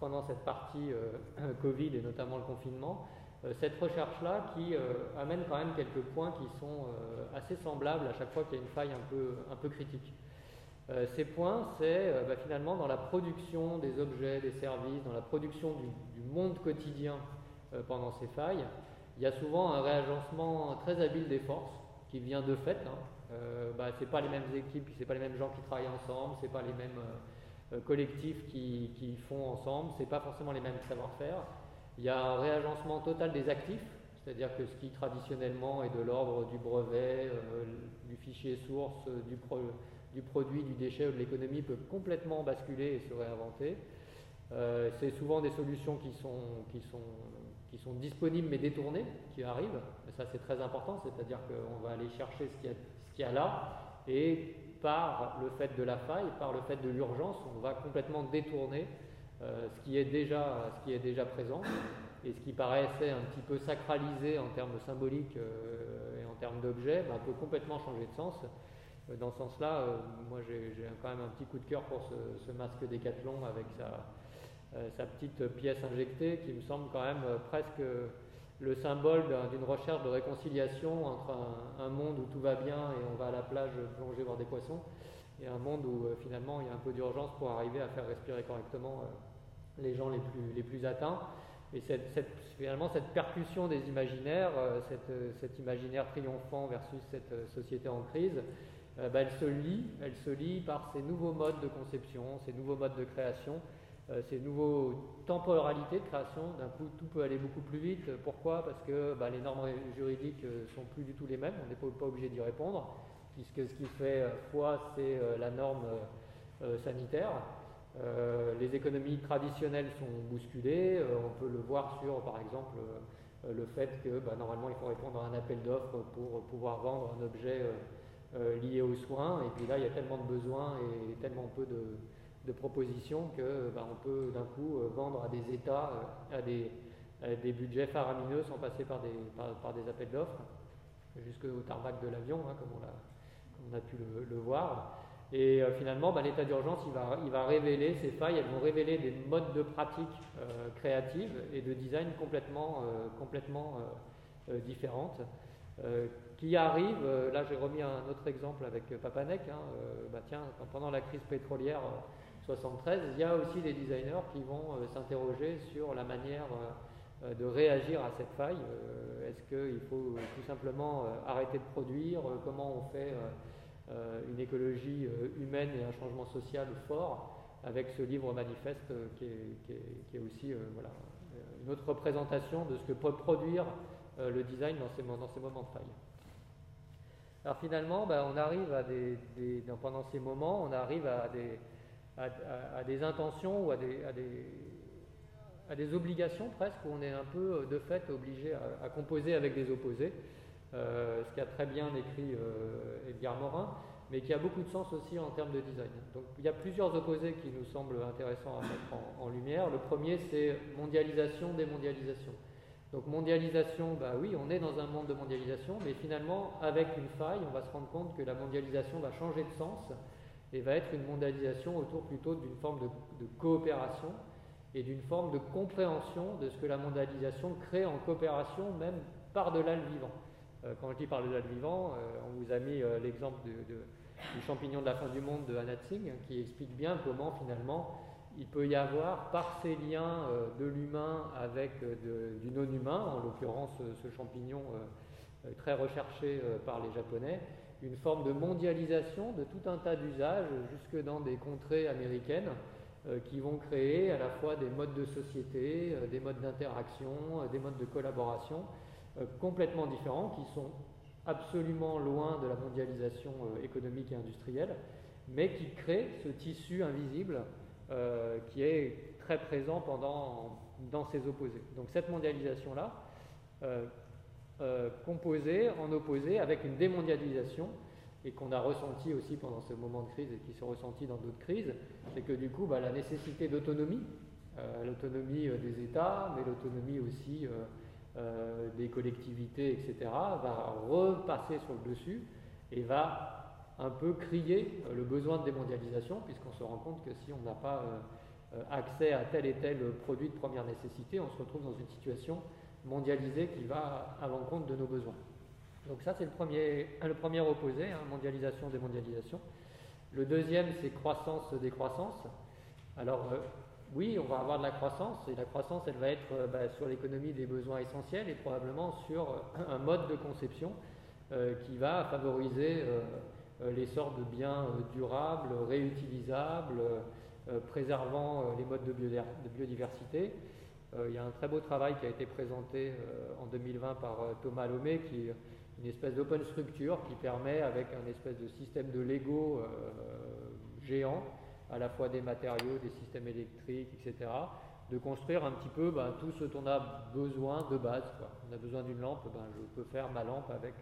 pendant cette partie Covid et notamment le confinement euh, cette recherche-là qui euh, amène quand même quelques points qui sont euh, assez semblables à chaque fois qu'il y a une faille un peu, un peu critique. ces points, c'est bah, finalement dans la production des objets, des services, dans la production du, monde quotidien pendant ces failles, il y a souvent un réagencement très habile des forces qui vient de fait. Hein. Bah, ce pas les mêmes équipes, ce pas les mêmes gens qui travaillent ensemble, ce pas les mêmes collectifs qui, qui, font ensemble, ce pas forcément les mêmes savoir-faire. Il y a un réagencement total des actifs, c'est-à-dire que ce qui traditionnellement est de l'ordre du brevet, euh, du fichier source, du, du, produit, du déchet ou de l'économie peut complètement basculer et se réinventer. Euh, c'est souvent des solutions qui sont, qui, qui disponibles mais détournées qui arrivent. Ça c'est très important, c'est-à-dire qu'on va aller chercher ce qu'il y, a là et par le fait de la faille, par le fait de l'urgence, on va complètement détourner euh, ce, qui est déjà, ce qui est déjà présent et ce qui paraissait un petit peu sacralisé en termes symboliques euh, et en termes d'objets bah, peut complètement changer de sens. Euh, dans ce sens-là, moi j'ai quand même un petit coup de cœur pour ce, masque Décathlon avec sa, petite pièce injectée qui me semble quand même presque le symbole d'une recherche de réconciliation entre un, monde où tout va bien et on va à la plage plonger voir des poissons et un monde où finalement il y a un peu d'urgence pour arriver à faire respirer correctement les gens les plus, les plus atteints. Et finalement, cette percussion des imaginaires, euh, cette, cet imaginaire triomphant versus cette euh, société en crise, euh, bah, elle se lie, elle se lie par ces nouveaux modes de conception, ces nouveaux modes de création, ces nouveaux temporalités de création. D'un coup, tout peut aller beaucoup plus vite. Pourquoi? Parce que bah, les normes juridiques ne sont plus du tout les mêmes. On n'est pas, obligé d'y répondre, puisque ce qui fait foi, c'est la norme sanitaire. Euh, les économies traditionnelles sont bousculées. Euh, on peut le voir sur, par exemple, euh, le fait que bah, normalement il faut répondre à un appel d'offres pour pouvoir vendre un objet lié aux soins. Et puis là, il y a tellement de besoins et tellement peu de propositions que ben, on peut d'un coup vendre à des États, à des, budgets faramineux sans passer par des, appels d'offres, jusqu'au tarmac de l'avion, hein, comme, on a, pu le, voir. Et finalement, ben, l'état d'urgence, il va, révéler ces failles, elles vont révéler des modes de pratique créatives et de design complètement, complètement différentes qui arrive, euh, là j'ai remis un autre exemple avec Papanek, hein, euh, bah tiens, pendant la crise pétrolière 73, euh, il y a aussi des designers qui vont s'interroger sur la manière de réagir à cette faille. Est-ce qu'il faut tout simplement arrêter de produire? Comment on fait une écologie humaine et un changement social fort avec ce livre manifeste qui est, aussi une autre représentation de ce que peut produire le design dans ces, dans ces moments de faille? Alors finalement, ben, on arrive à des, pendant ces moments, on arrive à des, à, des intentions ou à des, obligations presque, où on est un peu de fait obligé à, composer avec des opposés, euh, ce qui a très bien écrit euh, Edgar Morin, mais qui a beaucoup de sens aussi en termes de design. Donc il y a plusieurs opposés qui nous semblent intéressants à mettre en lumière. Le premier, c'est mondialisation, démondialisation. Donc mondialisation, bah oui, on est dans un monde de mondialisation, mais finalement, avec une faille, on va se rendre compte que la mondialisation va changer de sens et va être une mondialisation autour plutôt d'une forme de, coopération et d'une forme de compréhension de ce que la mondialisation crée en coopération, même par-delà le vivant. Euh, quand je dis par-delà le vivant, euh, on vous a mis euh, l'exemple du champignon de la fin du monde de Anna Tsing, qui explique bien comment finalement il peut y avoir par ces liens de l'humain avec du non-humain, en l'occurrence ce champignon très recherché par les Japonais, une forme de mondialisation de tout un tas d'usages jusque dans des contrées américaines qui vont créer à la fois des modes de société, des modes d'interaction, des modes de collaboration complètement différents qui sont absolument loin de la mondialisation économique et industrielle, mais qui créent ce tissu invisible euh, qui est très présent pendant, dans ces opposés. Donc cette mondialisation-là, euh, euh, composée en opposé avec une démondialisation, et qu'on a ressenti aussi pendant ce moment de crise et qui se ressentit dans d'autres crises, c'est que du coup, bah, la nécessité d'autonomie, l'autonomie des États, mais l'autonomie aussi des collectivités, etc., va repasser sur le dessus et va un peu crier euh, le besoin de démondialisation, puisqu'on se rend compte que si on n'a pas euh, euh, accès à tel et tel produit de première nécessité, on se retrouve dans une situation mondialisée qui va à l'encontre de nos besoins. Donc ça, c'est le premier, le premier opposé, hein, mondialisation, démondialisation. Le deuxième, c'est croissance-décroissance. Alors, oui, on va avoir de la croissance, et la croissance, elle va être bah, sur l'économie des besoins essentiels et probablement sur un mode de conception qui va favoriser euh, l'essor de biens euh, durables, réutilisables, euh, préservant les modes de, biodiversité. Il y a un très beau travail qui a été présenté en 2020 par Thomas Lomé, qui est une espèce d'open structure qui permet, avec un espèce de système de Lego géant, à la fois des matériaux, des systèmes électriques, etc., de construire un petit peu ben, tout ce dont on a besoin de base. On a besoin d'une lampe, ben, je peux faire ma lampe avec,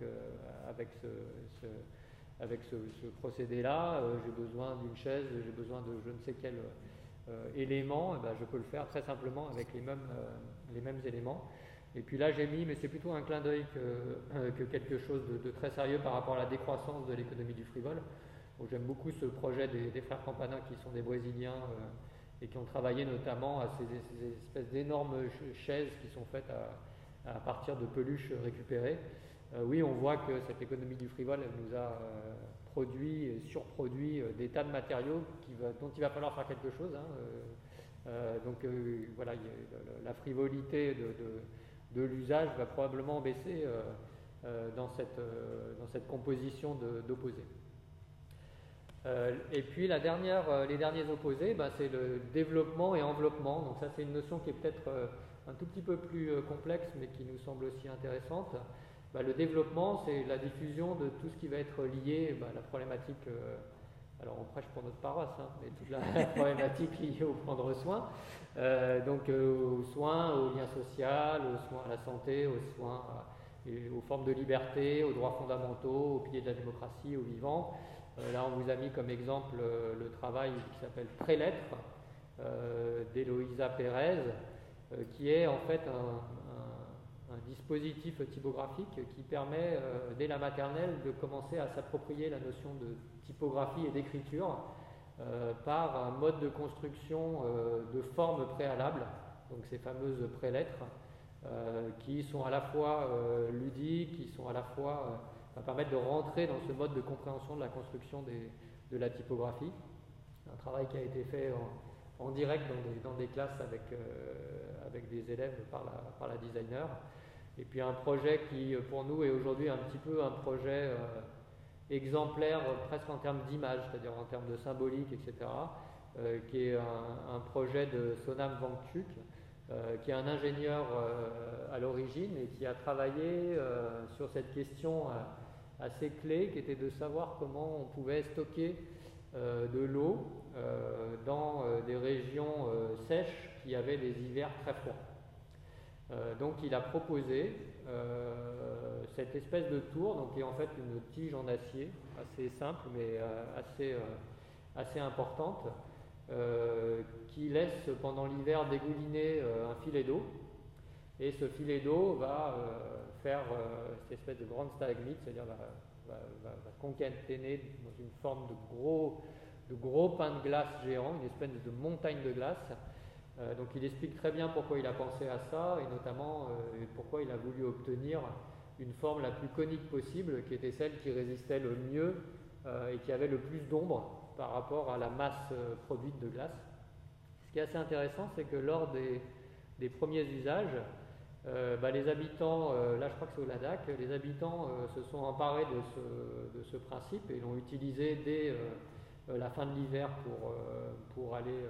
avec ce, avec ce, procédé-là, euh, j'ai besoin d'une chaise, j'ai besoin de je ne sais quel euh, élément, eh ben, je peux le faire très simplement avec les mêmes, euh, les mêmes éléments. Et puis là, j'ai mis, mais c'est plutôt un clin d'œil que, que, quelque chose de, très sérieux par rapport à la décroissance de l'économie du frivole. J'aime beaucoup ce projet des, frères Campanin qui sont des Brésiliens et qui ont travaillé notamment à ces, espèces d'énormes chaises qui sont faites à, partir de peluches récupérées. Euh, oui, on voit que cette économie du frivole, nous a euh, produit et surproduit euh, des tas de matériaux dont il va falloir faire quelque chose. Hein, donc voilà, la frivolité de, l'usage va probablement baisser dans, cette, composition d'opposés. et puis la dernière, les derniers opposés, bah, c'est le développement et enveloppement. Donc ça c'est une notion qui est peut-être un tout petit peu plus complexe mais qui nous semble aussi intéressante. Bah, le développement, c'est la diffusion de tout ce qui va être lié bah, à la problématique, euh, alors on prêche pour notre paroisse, hein, mais toute la, problématique liée au prendre soin, euh, donc euh, aux soins, aux liens sociaux, aux soins à la santé, aux soins aux formes de liberté, aux droits fondamentaux, aux piliers de la démocratie, aux vivants. là, on vous a mis comme exemple le travail qui s'appelle Prélettre d'Eloïsa Pérez, qui est en fait un, un, dispositif typographique qui permet, dès la maternelle, de commencer à s'approprier la notion de typographie et d'écriture euh, par un mode de construction euh, de formes préalables, donc ces fameuses prélettres, euh, qui sont à la fois ludiques, qui sont à la fois permettent de rentrer dans ce mode de compréhension de la construction de la typographie. Un travail qui a été fait en, direct dans des, classes avec, avec des élèves par la, par la designer. Et puis un projet qui, pour nous, est aujourd'hui un petit peu un projet exemplaire presque en termes d'image, c'est-à-dire en termes de symbolique, etc., euh, qui est un, projet de Sonam Wangchuk, euh, qui est un ingénieur euh, à l'origine et qui a travaillé sur cette question assez clé, qui était de savoir comment on pouvait stocker de l'eau dans des régions sèches qui avaient des hivers très froids. Donc il a proposé euh, cette espèce de tour, donc qui est en fait une tige en acier, assez simple mais euh, assez, euh, assez importante, qui laisse pendant l'hiver dégouliner un filet d'eau. Et ce filet d'eau va faire cette espèce de grande stalagmite, c'est-à-dire va, va, va, concaténer dans une forme de gros, de gros pain de glace géant, une espèce de montagne de glace, euh, donc il explique très bien pourquoi il a pensé à ça et notamment euh, pourquoi il a voulu obtenir une forme la plus conique possible, qui était celle qui résistait le mieux euh, et qui avait le plus d'ombre par rapport à la masse produite de glace. Ce qui est assez intéressant, c'est que lors des, premiers usages, bah, les habitants, là je crois que c'est au Ladakh, les habitants se sont emparés de ce, de ce principe et l'ont utilisé dès la fin de l'hiver pour, pour aller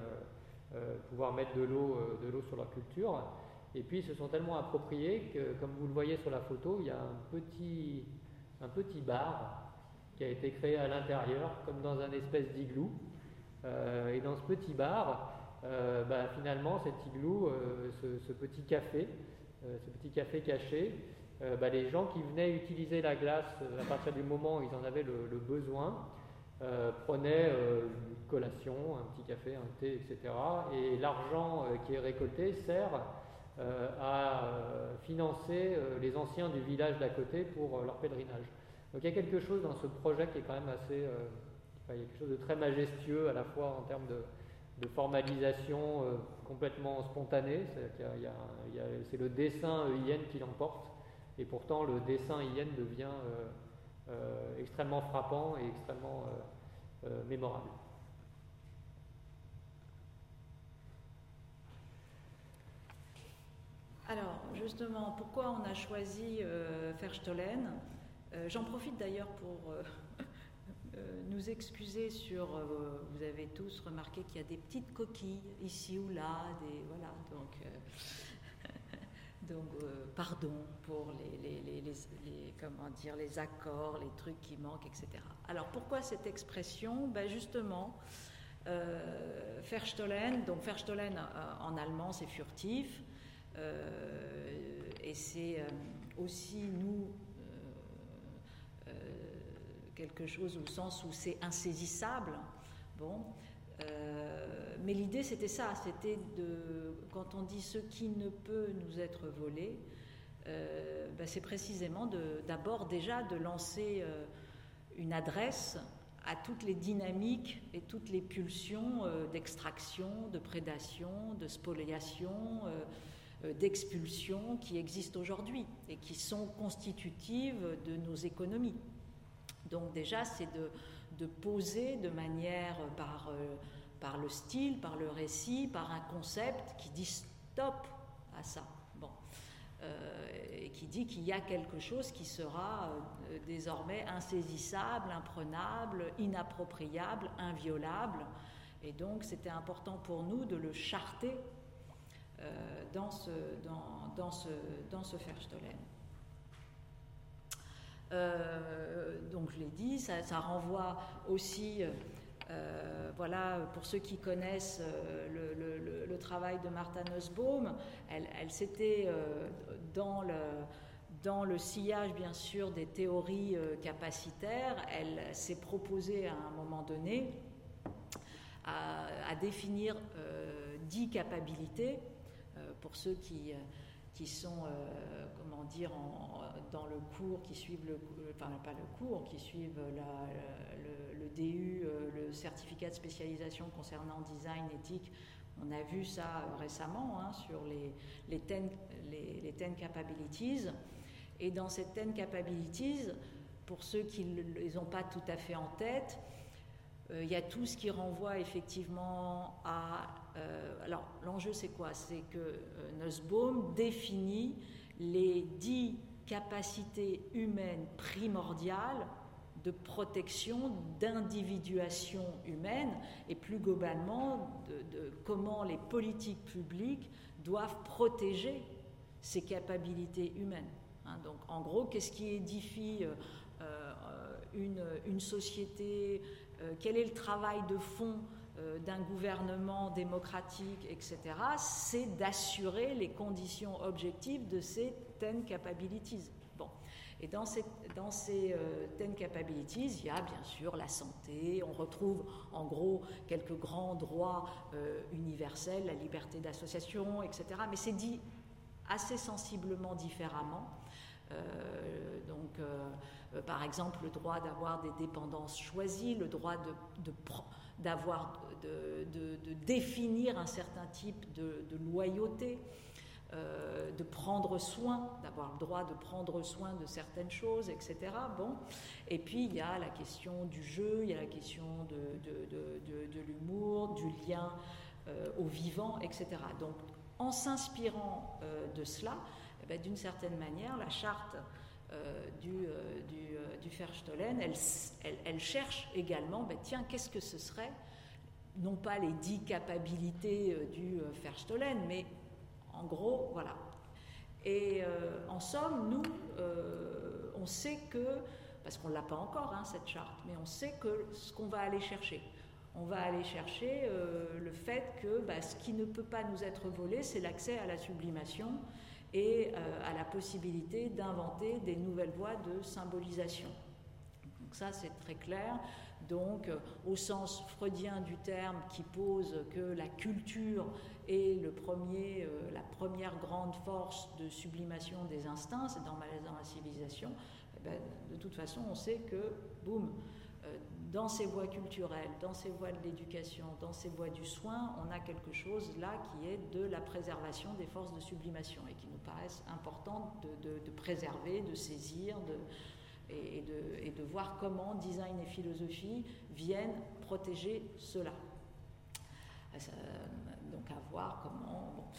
pouvoir mettre de l'eau euh, de l'eau sur leur culture. Et puis ils se sont tellement appropriés que, comme vous le voyez sur la photo, il y a un petit, un petit bar qui a été créé à l'intérieur, comme dans un espèce d'igloo. Euh, et dans ce petit bar, bah, finalement, cet igloo, ce, petit café, ce petit café caché, bah, les gens qui venaient utiliser la glace à partir du moment où ils en avaient le besoin, euh, prenait euh, une collation, un petit café, un thé, etc. Et l'argent euh, qui est récolté sert à financer les anciens du village d'à côté pour leur pèlerinage. Donc il y a quelque chose dans ce projet qui est quand même assez... il y a quelque chose de très majestueux à la fois en termes de, formalisation complètement spontanée, c'est le dessin IN qui l'emporte, et pourtant le dessin IN devient euh, extrêmement frappant et extrêmement euh, euh, mémorable. Alors, justement, pourquoi on a choisi euh, Verstollen J'en profite d'ailleurs pour nous excuser sur. vous avez tous remarqué qu'il y a des petites coquilles ici ou là, des voilà. Donc, donc, euh, pardon pour les, comment dire, les accords, les trucs qui manquent, etc. Alors, pourquoi cette expression? Ben Justement, euh, Verstollen, donc Verstollen euh, en allemand, c'est furtif, et c'est aussi, nous, quelque chose au sens où c'est insaisissable. Bon, euh, mais l'idée, c'était ça, c'était de, quand on dit ce qui ne peut nous être volé, euh, ben, c'est précisément d'abord déjà de lancer euh, une adresse à toutes les dynamiques et toutes les pulsions d'extraction, de prédation, de spoliation, d'expulsion qui existent aujourd'hui et qui sont constitutives de nos économies. Donc déjà, c'est de poser de manière par par le style, par le récit, par un concept qui dit stop à ça. Bon. Euh, et qui dit qu'il y a quelque chose qui sera euh, désormais insaisissable, imprenable, inappropriable, inviolable. Et donc c'était important pour nous de le charter euh, dans ce, dans, ce, donc je l'ai dit, ça renvoie aussi euh, voilà, pour ceux qui connaissent euh, le, travail de Martha Nussbaum, elle, s'était euh, dans, dans le sillage, bien sûr, des théories capacitaires, elle s'est proposée à un moment donné à, définir dix capacités pour ceux qui, qui sont, comment dire, dans le cours, qui suivent le, enfin pas le cours, qui suivent le, DU, le certificat de spécialisation concernant design éthique on a vu ça euh, récemment hein, sur les, les, ten, les, capabilities. Et dans ces ten capabilities, pour ceux qui ne les ont pas tout à fait en tête, euh, il y a tout ce qui renvoie effectivement à... Euh, alors l'enjeu c'est quoi? C'est que Nussbaum définit les dix capacités humaines primordiales de protection, d'individuation humaine et plus globalement de, comment les politiques publiques doivent protéger ces capacités humaines. Hein. donc en gros, qu'est-ce qui édifie euh, euh, une, société? Euh, Quel est le travail de fond d'un gouvernement démocratique, etc., c'est d'assurer les conditions objectives de ces ten capabilities. Et dans, dans ces euh, ten capabilities, il y a bien sûr la santé, on retrouve en gros quelques grands droits euh, universels, la liberté d'association, etc. Mais c'est dit assez sensiblement différemment. Euh, donc, par exemple, le droit d'avoir des dépendances choisies, le droit de, d'avoir, de, définir un certain type de, loyauté, euh, de prendre soin, d'avoir le droit de prendre soin de certaines choses, etc. Bon. Et puis il y a la question du jeu, il y a la question de, l'humour, du lien euh, au vivant, etc. Donc en s'inspirant euh, de cela, eh ben, d'une certaine manière, la charte du, du, du Verstollen, elle, elle, cherche également, ben, tiens, qu'est-ce que ce serait? Non pas les dix capacités du Verstollen, mais en gros, voilà. Et euh, en somme, nous, euh, on sait que, parce qu'on ne l'a pas encore, hein, cette charte, mais on sait que ce qu'on va aller chercher. On va aller chercher euh, le fait que bah, ce qui ne peut pas nous être volé, c'est l'accès à la sublimation et à la possibilité d'inventer des nouvelles voies de symbolisation. Donc ça, c'est très clair. Donc, au sens freudien du terme qui pose que la culture et le premier, euh, la première grande force de sublimation des instincts, c'est dans, dans la civilisation. Eh ben, de toute façon, on sait que, boum, euh, dans ces voies culturelles, dans ces voies de l'éducation, dans ces voies du soin, on a quelque chose là qui est de la préservation des forces de sublimation et qui nous paraissent importantes de, préserver, de saisir et, et, de, voir comment design et philosophie viennent protéger cela. Ça, donc à voir comment.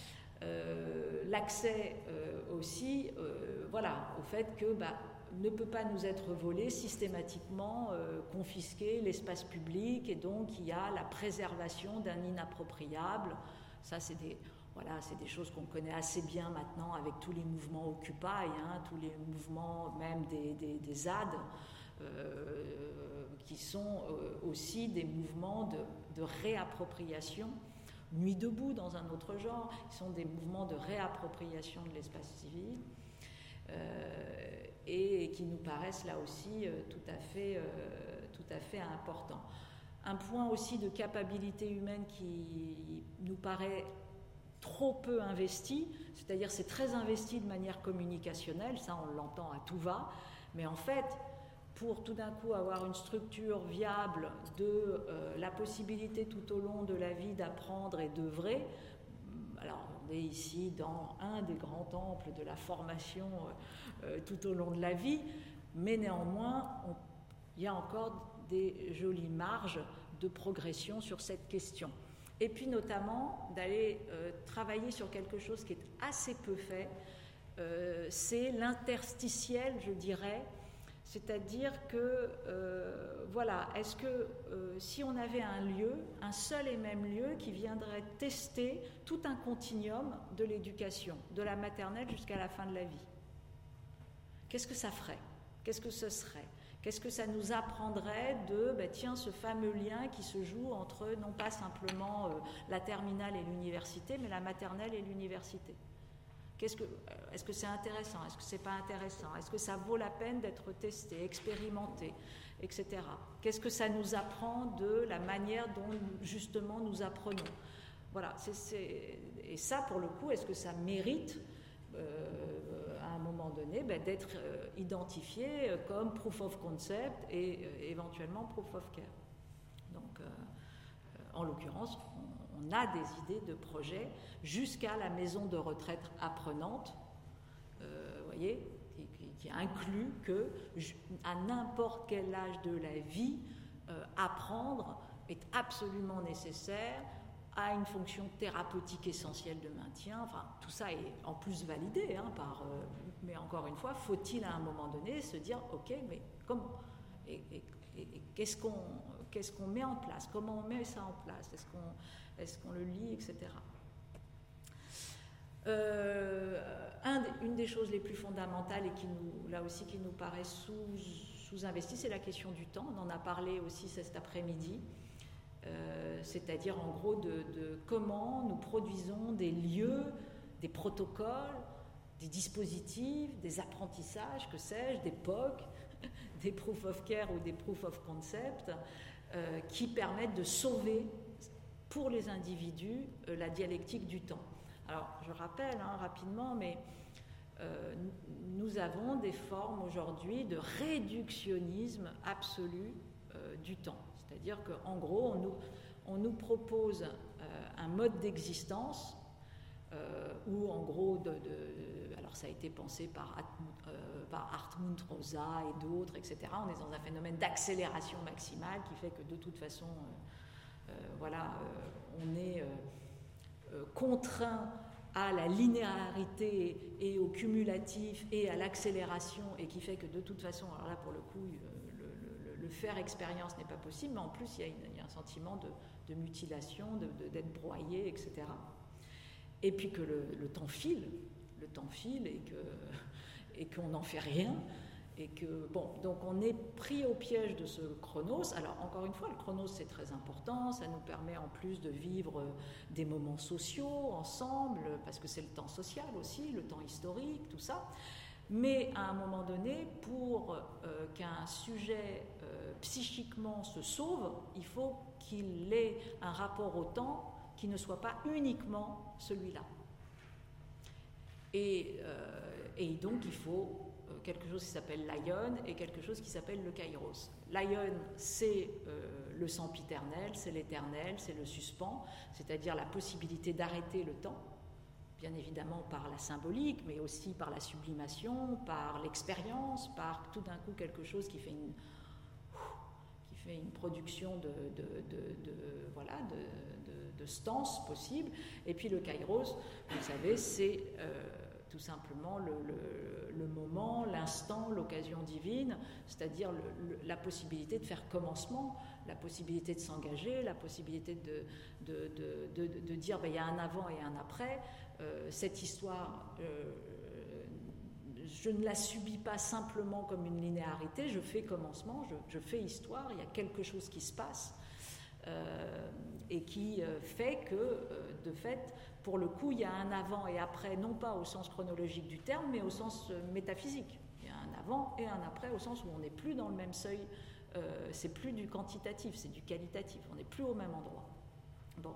Euh, l'accès euh, aussi, euh, voilà, au fait que bah, ne peut pas nous être volé systématiquement, confisqué l'espace public, et donc il y a la préservation d'un inappropriable. Ça, c'est des, voilà, c'est des choses qu'on connaît assez bien maintenant avec tous les mouvements Occupy, hein, tous les mouvements même des, des, des ZAD, qui sont aussi des mouvements de, de réappropriation Nuit debout dans un autre genre, qui sont des mouvements de réappropriation de l'espace civil euh, et, qui nous paraissent là aussi euh, tout, à fait, euh, tout à fait importants. Un point aussi de capacité humaine qui nous paraît trop peu investi, c'est-à-dire c'est très investi de manière communicationnelle, ça on l'entend à tout va, mais en fait pour tout d'un coup avoir une structure viable de euh, la possibilité tout au long de la vie d'apprendre et d'œuvrer. Alors on est ici dans un des grands temples de la formation tout au long de la vie, mais néanmoins il y a encore des jolies marges de progression sur cette question. Et puis notamment d'aller travailler sur quelque chose qui est assez peu fait, c'est l'interstitiel, je dirais, c'est-à-dire que, euh, voilà, est-ce que euh, si on avait un lieu, un seul et même lieu qui viendrait tester tout un continuum de l'éducation, de la maternelle jusqu'à la fin de la vie, qu'est-ce que ça ferait? Qu'est-ce que ce serait? Qu'est-ce que ça nous apprendrait de, ben, tiens, ce fameux lien qui se joue entre non pas simplement euh, la terminale et l'université, mais la maternelle et l'université? Que, est-ce que c'est intéressant? Est-ce que c'est pas intéressant? Est-ce que ça vaut la peine d'être testé, expérimenté, etc. Qu'est-ce que ça nous apprend de la manière dont justement nous apprenons? Voilà, et ça pour le coup, est-ce que ça mérite euh, moment donné ben, d'être euh, identifié comme proof of concept et euh, éventuellement proof of care. Donc, en l'occurrence, on a des idées de projets jusqu'à la maison de retraite apprenante, euh, voyez, qui, inclut que à n'importe quel âge de la vie, euh, apprendre est absolument nécessaire à une fonction thérapeutique essentielle de maintien. Enfin, tout ça est en plus validé hein, par. Euh, mais encore une fois, faut-il à un moment donné se dire, ok, mais comment et, qu'est-ce qu'on qu'est-ce qu'on met en place? Comment on met ça en place? Est-ce qu'on est-ce qu'on le lit, etc. Euh, une des choses les plus fondamentales et qui nous, là aussi qui nous paraît sous-investie, c'est la question du temps. On en a parlé aussi cet après-midi. Euh, c'est-à-dire en gros de, comment nous produisons des lieux, des protocoles, des dispositifs, des apprentissages, que sais-je, des POC, des proof of care ou des proof of concept, euh, qui permettent de sauver pour les individus euh, la dialectique du temps. Alors, je rappelle hein, rapidement, mais nous avons des formes aujourd'hui de réductionnisme absolu du temps. C'est-à-dire qu'en gros, on nous, propose un mode d'existence où, en gros, alors ça a été pensé par, par Hartmut Rosa et d'autres, etc. On est dans un phénomène d'accélération maximale qui fait que de toute façon, euh, voilà, euh, on est euh, contraint à la linéarité et au cumulatif et à l'accélération et qui fait que de toute façon, alors là pour le coup, le, faire expérience n'est pas possible, mais en plus il y a, un sentiment de, mutilation, d'être broyé, etc. Et puis que le, temps file, le temps file et que et qu'on n'en fait rien, et que, bon, donc on est pris au piège de ce chronos. Alors, encore une fois, le chronos, c'est très important. Ça nous permet en plus de vivre des moments sociaux ensemble, parce que c'est le temps social aussi, le temps historique, tout ça. Mais à un moment donné, pour euh, qu'un sujet euh, psychiquement se sauve, il faut qu'il ait un rapport au temps qui ne soit pas uniquement celui-là. Et, euh, donc, il faut quelque chose qui s'appelle l'ion et quelque chose qui s'appelle le kairos. L'ion, c'est le sempiternel, c'est l'éternel, c'est le suspens, c'est-à-dire la possibilité d'arrêter le temps, bien évidemment par la symbolique, mais aussi par la sublimation, par l'expérience, par tout d'un coup quelque chose qui fait une, qui fait une production de, de, voilà, de, stance possible. Et puis le kairos, vous savez, c'est... Euh, tout simplement le, moment, l'instant, l'occasion divine, c'est-à-dire la possibilité de faire commencement, la possibilité de s'engager, la possibilité de, de, dire ben, il y a un avant et un après. Euh, cette histoire, euh, je ne la subis pas simplement comme une linéarité, je fais commencement, je, fais histoire, il y a quelque chose qui se passe. Euh, et qui fait que, de fait, pour le coup, il y a un avant et après, non pas au sens chronologique du terme, mais au sens métaphysique. Il y a un avant et un après, au sens où on n'est plus dans le même seuil, c'est plus du quantitatif, c'est du qualitatif, on n'est plus au même endroit. Bon.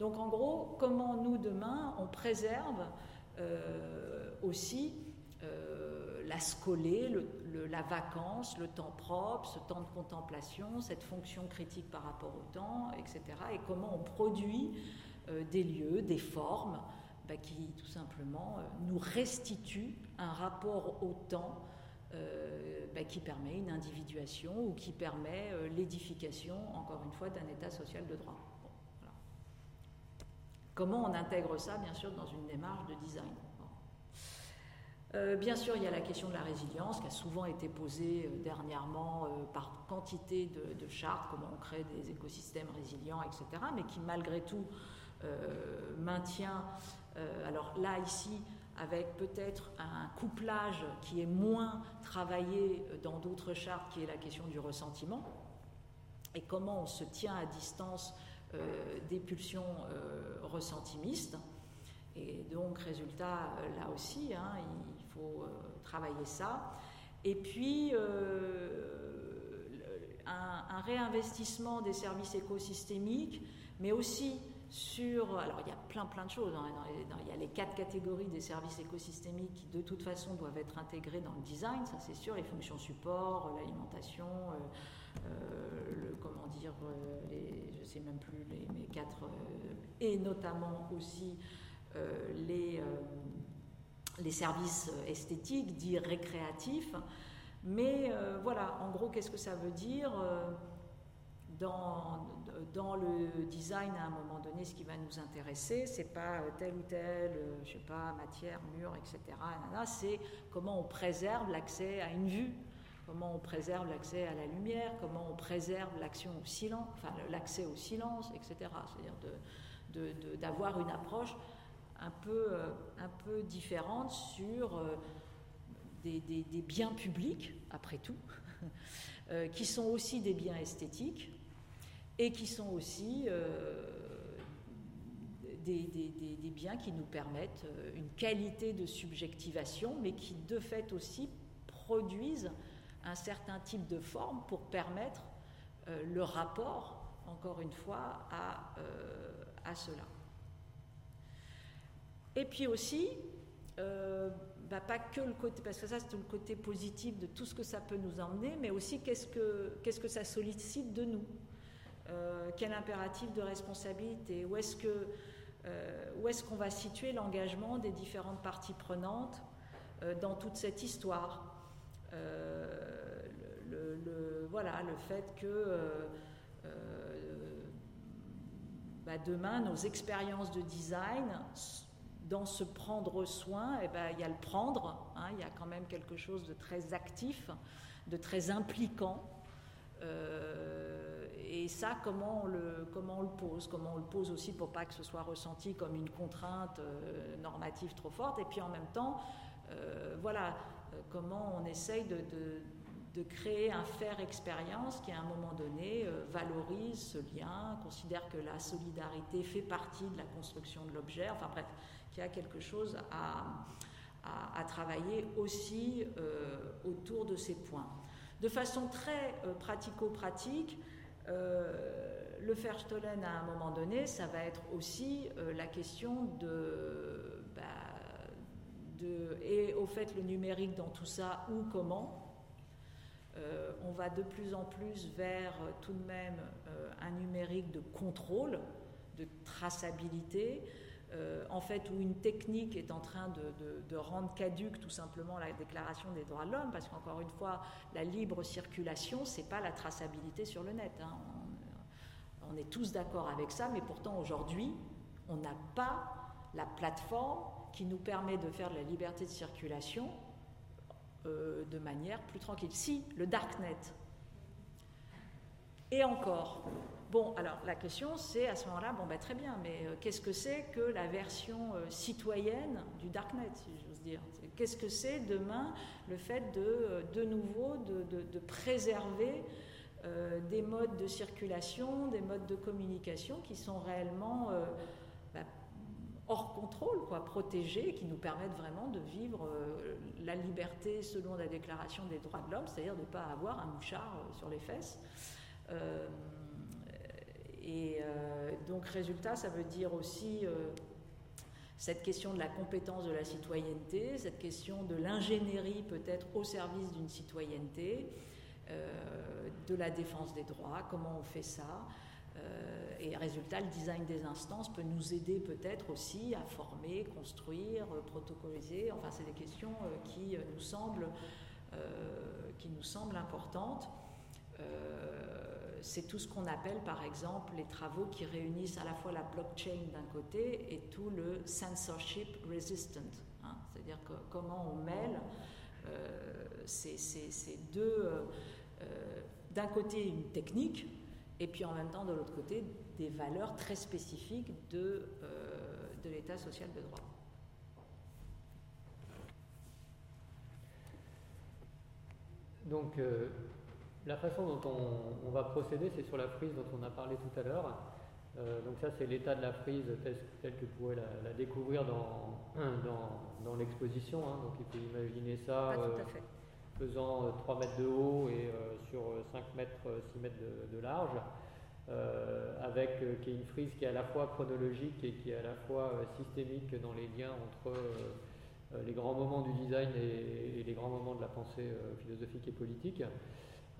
Donc en gros, comment nous, demain, on préserve euh, aussi la scolée, la vacance, le temps propre, ce temps de contemplation, cette fonction critique par rapport au temps, etc. Et comment on produit euh, des lieux, des formes, bah, qui tout simplement euh, nous restituent un rapport au temps euh, bah, qui permet une individuation ou qui permet l'édification, encore une fois, d'un état social de droit. Comment on intègre ça, bien sûr, dans une démarche de design bien sûr, il y a la question de la résilience qui a souvent été posée dernièrement par quantité de, chartes, comment on crée des écosystèmes résilients, etc., mais qui malgré tout euh, maintient, euh, alors là ici, avec peut-être un couplage qui est moins travaillé dans d'autres chartes, qui est la question du ressentiment, et comment on se tient à distance euh, des pulsions ressentimistes. Et donc, résultat, là aussi, hein, il faut travailler ça. Et puis, un, réinvestissement des services écosystémiques, mais aussi sur... Alors, il y a plein, plein de choses. Hein, il y a les quatre catégories des services écosystémiques qui, de toute façon, doivent être intégrés dans le design, ça c'est sûr, les fonctions support, l'alimentation, euh, euh, le, comment dire, euh, les, je sais même plus, les, quatre... et notamment aussi les, les services esthétiques, dits récréatifs. Mais voilà, en gros, qu'est-ce que ça veut dire dans, dans le design, à un moment donné, ce qui va nous intéresser, c'est pas telle ou telle, euh, je sais pas, matière, mur, etc. C'est comment on préserve l'accès à une vue, comment on préserve l'accès à la lumière, comment on préserve l'action au silence, l'accès au silence, etc. C'est-à-dire d'avoir une approche un peu, euh, différente sur euh, des, biens publics, après tout, qui sont aussi des biens esthétiques et qui sont aussi euh, des, biens qui nous permettent euh, une qualité de subjectivation, mais qui de fait aussi produisent un certain type de forme pour permettre euh, le rapport, encore une fois, à, à cela. Et puis aussi, bah, pas que le côté, parce que ça c'est le côté positif de tout ce que ça peut nous emmener, mais aussi qu'est-ce que, que ça sollicite de nous. Euh, quel impératif de responsabilité Où est-ce euh, où est-ce qu'on va situer l'engagement des différentes parties prenantes euh, dans toute cette histoire le, voilà, le fait que bah, demain, nos expériences de design, dans ce prendre soin, eh ben, il y a le prendre, hein, il y a quand même quelque chose de très actif, de très impliquant. Et ça, comment on, le, comment on le pose? Comment on le pose aussi pour pas que ce soit ressenti comme une contrainte euh, normative trop forte? Et puis en même temps, euh, voilà, euh, comment on essaye de, de, créer un faire expérience qui à un moment donné valorise ce lien, considère que la solidarité fait partie de la construction de l'objet, enfin bref, qu'il y a quelque chose à, à, travailler aussi autour de ces points. De façon très pratico-pratique, euh, le Verstollen, à un moment donné, ça va être aussi euh, la question de, et au fait le numérique dans tout ça, ou comment. Euh, on va de plus en plus vers tout de même un numérique de contrôle, de traçabilité, en fait, où une technique est en train de, rendre caduque tout simplement la Déclaration des droits de l'homme, parce qu'encore une fois, la libre circulation, c'est pas la traçabilité sur le net. Hein. On, est tous d'accord avec ça, mais pourtant aujourd'hui, on n'a pas la plateforme qui nous permet de faire de la liberté de circulation euh, de manière plus tranquille. Si, le darknet. Et encore, Bon, alors la question c'est à ce moment-là, bon ben très bien, mais euh, qu'est-ce que c'est que la version euh, citoyenne du darknet, si j'ose dire? Qu'est-ce que c'est demain le fait de, de nouveau de, préserver des modes de circulation, des modes de communication qui sont réellement hors contrôle, quoi, protégés, qui nous permettent vraiment de vivre la liberté selon la Déclaration des droits de l'homme, c'est-à-dire de ne pas avoir un mouchard sur les fesses. Et euh, donc, résultat, ça veut dire aussi euh, cette question de la compétence de la citoyenneté, cette question de l'ingénierie peut-être au service d'une citoyenneté, euh, de la défense des droits, comment on fait ça. Et résultat, le design des instances peut nous aider peut-être aussi à former, construire, protocoliser. Enfin, c'est des questions qui, nous semblent, qui nous semblent importantes c'est tout ce qu'on appelle par exemple les travaux qui réunissent à la fois la blockchain d'un côté et tout le censorship resistant, hein. c'est-à-dire comment on mêle euh, ces, deux, euh, euh, d'un côté une technique et puis en même temps de l'autre côté des valeurs très spécifiques de, de l'état social de droit. Donc, la façon dont on, va procéder, c'est sur la frise dont on a parlé tout à l'heure. donc ça c'est l'état de la frise tel, que vous pouvez la, découvrir dans, dans, l'exposition. Hein. Donc il faut imaginer ça faisant 3 mètres de haut et sur 5 mètres, 6 mètres de, large. Avec qui est une frise qui est à la fois chronologique et qui est à la fois systémique dans les liens entre les grands moments du design et, les grands moments de la pensée philosophique et politique.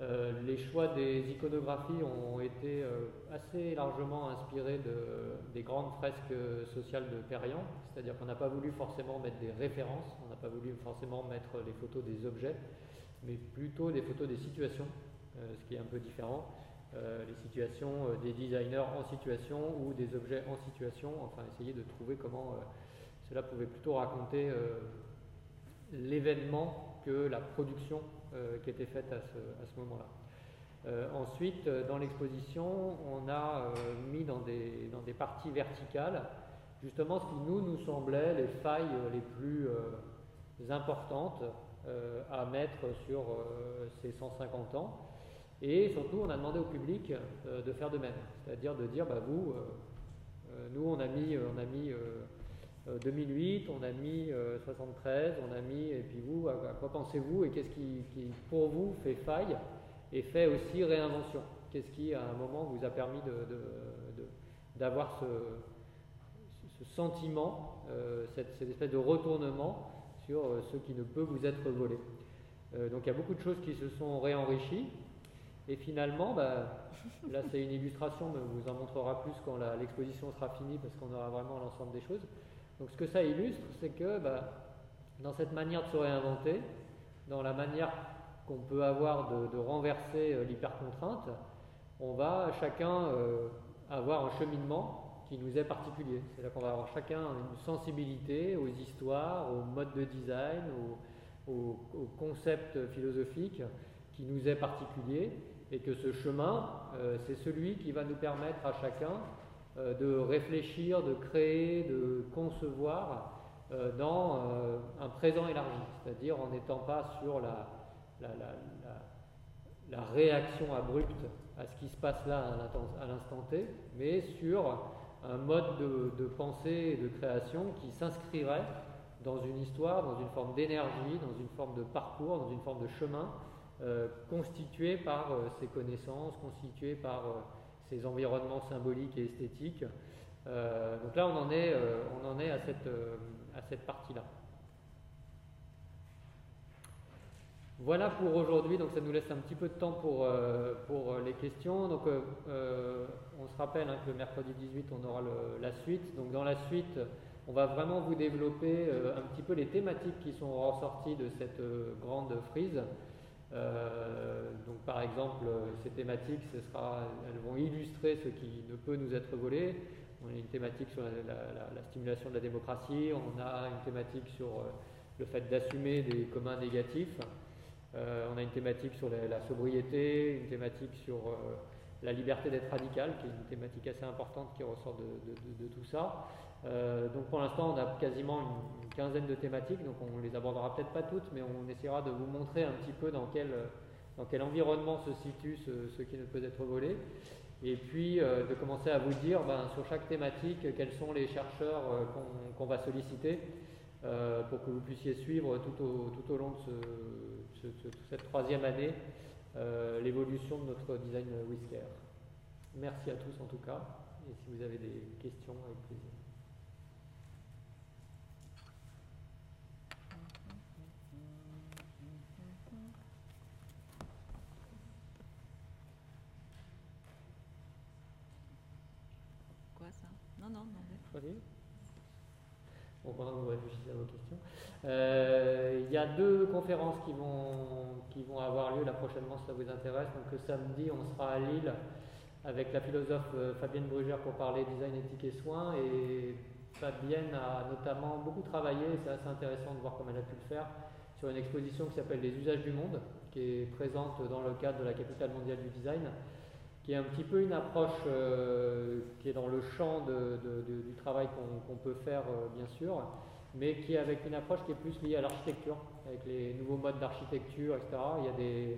Euh, les choix des iconographies ont été euh, assez largement inspirés de, des grandes fresques sociales de Perriand, c'est-à-dire qu'on n'a pas voulu forcément mettre des références, on n'a pas voulu forcément mettre les photos des objets, mais plutôt des photos des situations, euh, ce qui est un peu différent. Les situations des designers en situation ou des objets en situation, enfin essayer de trouver comment cela pouvait plutôt raconter l'événement que la production euh, qui était faite à ce, moment-là. Euh, ensuite, euh, dans l'exposition, on a mis dans des, dans des, parties verticales justement ce qui nous, nous semblait les failles les plus importantes à mettre sur ces 150 ans. Et surtout, on a demandé au public de faire de même, c'est-à-dire de dire, bah, vous, nous, on a mis, on a mis 2008, euh, on a mis 73, euh, on a mis, et puis vous, à, quoi pensez-vous et qu'est-ce qui, pour vous, fait faille et fait aussi réinvention? Qu'est-ce qui, à un moment, vous a permis d'avoir ce, sentiment, euh, cette, espèce de retournement sur ce qui ne peut vous être volé? Donc il y a beaucoup de choses qui se sont réenrichies. Et finalement, bah, là c'est une illustration, mais on vous en montrera plus quand l'exposition sera finie parce qu'on aura vraiment l'ensemble des choses. Donc ce que ça illustre, c'est que bah, dans cette manière de se réinventer, dans la manière qu'on peut avoir de, renverser euh, l'hypercontrainte, on va chacun euh, avoir un cheminement qui nous est particulier. C'est là qu'on va avoir chacun une sensibilité aux histoires, aux modes de design, aux, concepts philosophiques qui nous est particulier et que ce chemin, euh, c'est celui qui va nous permettre à chacun euh, de réfléchir, de créer, de concevoir euh, dans un présent élargi, c'est-à-dire en n'étant pas sur la, réaction abrupte à ce qui se passe là à l'instant T, mais sur un mode de, pensée et de création qui s'inscrirait dans une histoire, dans une forme d'énergie, dans une forme de parcours, dans une forme de chemin, constitué par ces connaissances, constitué par ces environnements symboliques et esthétiques. Euh, donc là, on en est, euh, on en est à cette, euh, à cette partie-là. Voilà pour aujourd'hui, donc ça nous laisse un petit peu de temps pour, pour les questions. Donc on se rappelle hein, que le mercredi 18, on aura la suite. Donc dans la suite, on va vraiment vous développer un petit peu les thématiques qui sont ressorties de cette grande frise. Euh, donc par exemple, ces thématiques, ce sera, elles vont illustrer ce qui ne peut nous être volé. On a une thématique sur la, stimulation de la démocratie, on a une thématique sur euh, le fait d'assumer des communs négatifs, euh, on a une thématique sur la, sobriété, une thématique sur la liberté d'être radical, qui est une thématique assez importante qui ressort de, tout ça. Donc pour l'instant, on a quasiment une, quinzaine de thématiques, donc on les abordera peut-être pas toutes, mais on essaiera de vous montrer un petit peu dans quel, environnement se situe ce, qui ne peut être volé. Et puis euh, de commencer à vous dire ben, sur chaque thématique quels sont les chercheurs euh, qu'on va solliciter euh, pour que vous puissiez suivre tout au, tout au long de cette troisième année l'évolution de notre design Whisker. Merci à tous en tout cas, et si vous avez des questions, avec plaisir. Pendant que vous réfléchissez à vos questions. Euh, il y a deux conférences qui vont, qui vont avoir lieu là prochainement si ça vous intéresse. Donc le samedi, on sera à Lille avec la philosophe euh, Fabienne Brugère pour parler design, éthique et soins. Et Fabienne a notamment beaucoup travaillé, c'est assez intéressant de voir comment elle a pu le faire, sur une exposition qui s'appelle Les usages du monde, qui est présente dans le cadre de la capitale mondiale du design qui est un petit peu une approche euh, qui est dans le champ du travail qu'on peut faire, euh, bien sûr, mais qui est avec une approche qui est plus liée à l'architecture, avec les nouveaux modes d'architecture, etc. Il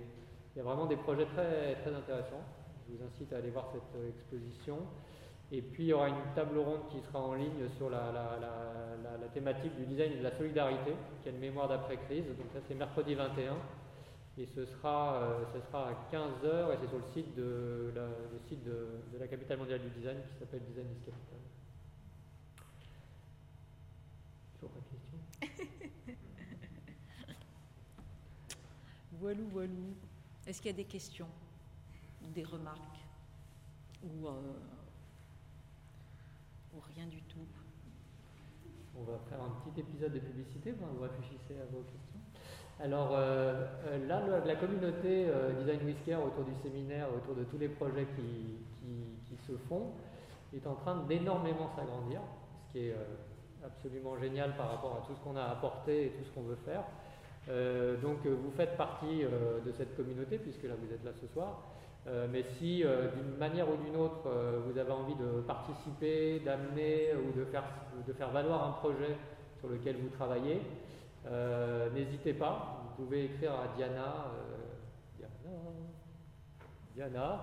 y, a vraiment des projets très, intéressants. Je vous incite à aller voir cette euh, exposition. Et puis il y aura une table ronde qui sera en ligne sur la, thématique du design et de la solidarité, qui est une mémoire d'après-crise. Donc ça c'est mercredi 21. Et ce sera, euh, ce sera à 15h et c'est sur le site, de la, le site de, la capitale mondiale du design qui s'appelle Design is Capital. Toujours pas de questions Voilou, voilou. Est-ce qu'il y a des questions des remarques ou, euh, ou rien du tout? On va faire un petit épisode de publicité, vous réfléchissez à vos questions. Alors euh, euh, là, la communauté Design Whisker autour du séminaire, autour de tous les projets qui, qui, se font, est en train d'énormément s'agrandir, ce qui est absolument génial par rapport à tout ce qu'on a apporté et tout ce qu'on veut faire. donc vous faites partie de cette communauté, puisque là vous êtes là ce soir. Euh, mais si euh, d'une manière ou d'une autre euh, vous avez envie de participer, d'amener ou de faire, de faire valoir un projet sur lequel vous travaillez, n'hésitez pas. Vous pouvez écrire à Diana, Diana,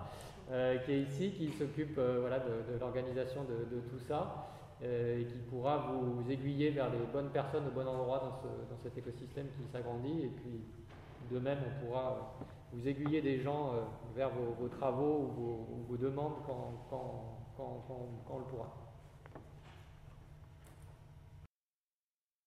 qui est ici, qui s'occupe voilà, de, l'organisation de, tout ça et qui pourra vous aiguiller vers les bonnes personnes au bon endroit dans, cet écosystème qui s'agrandit. Et puis de même, on pourra vous aiguiller des gens euh, vers vos, travaux ou vos, demandes quand, quand on le pourra.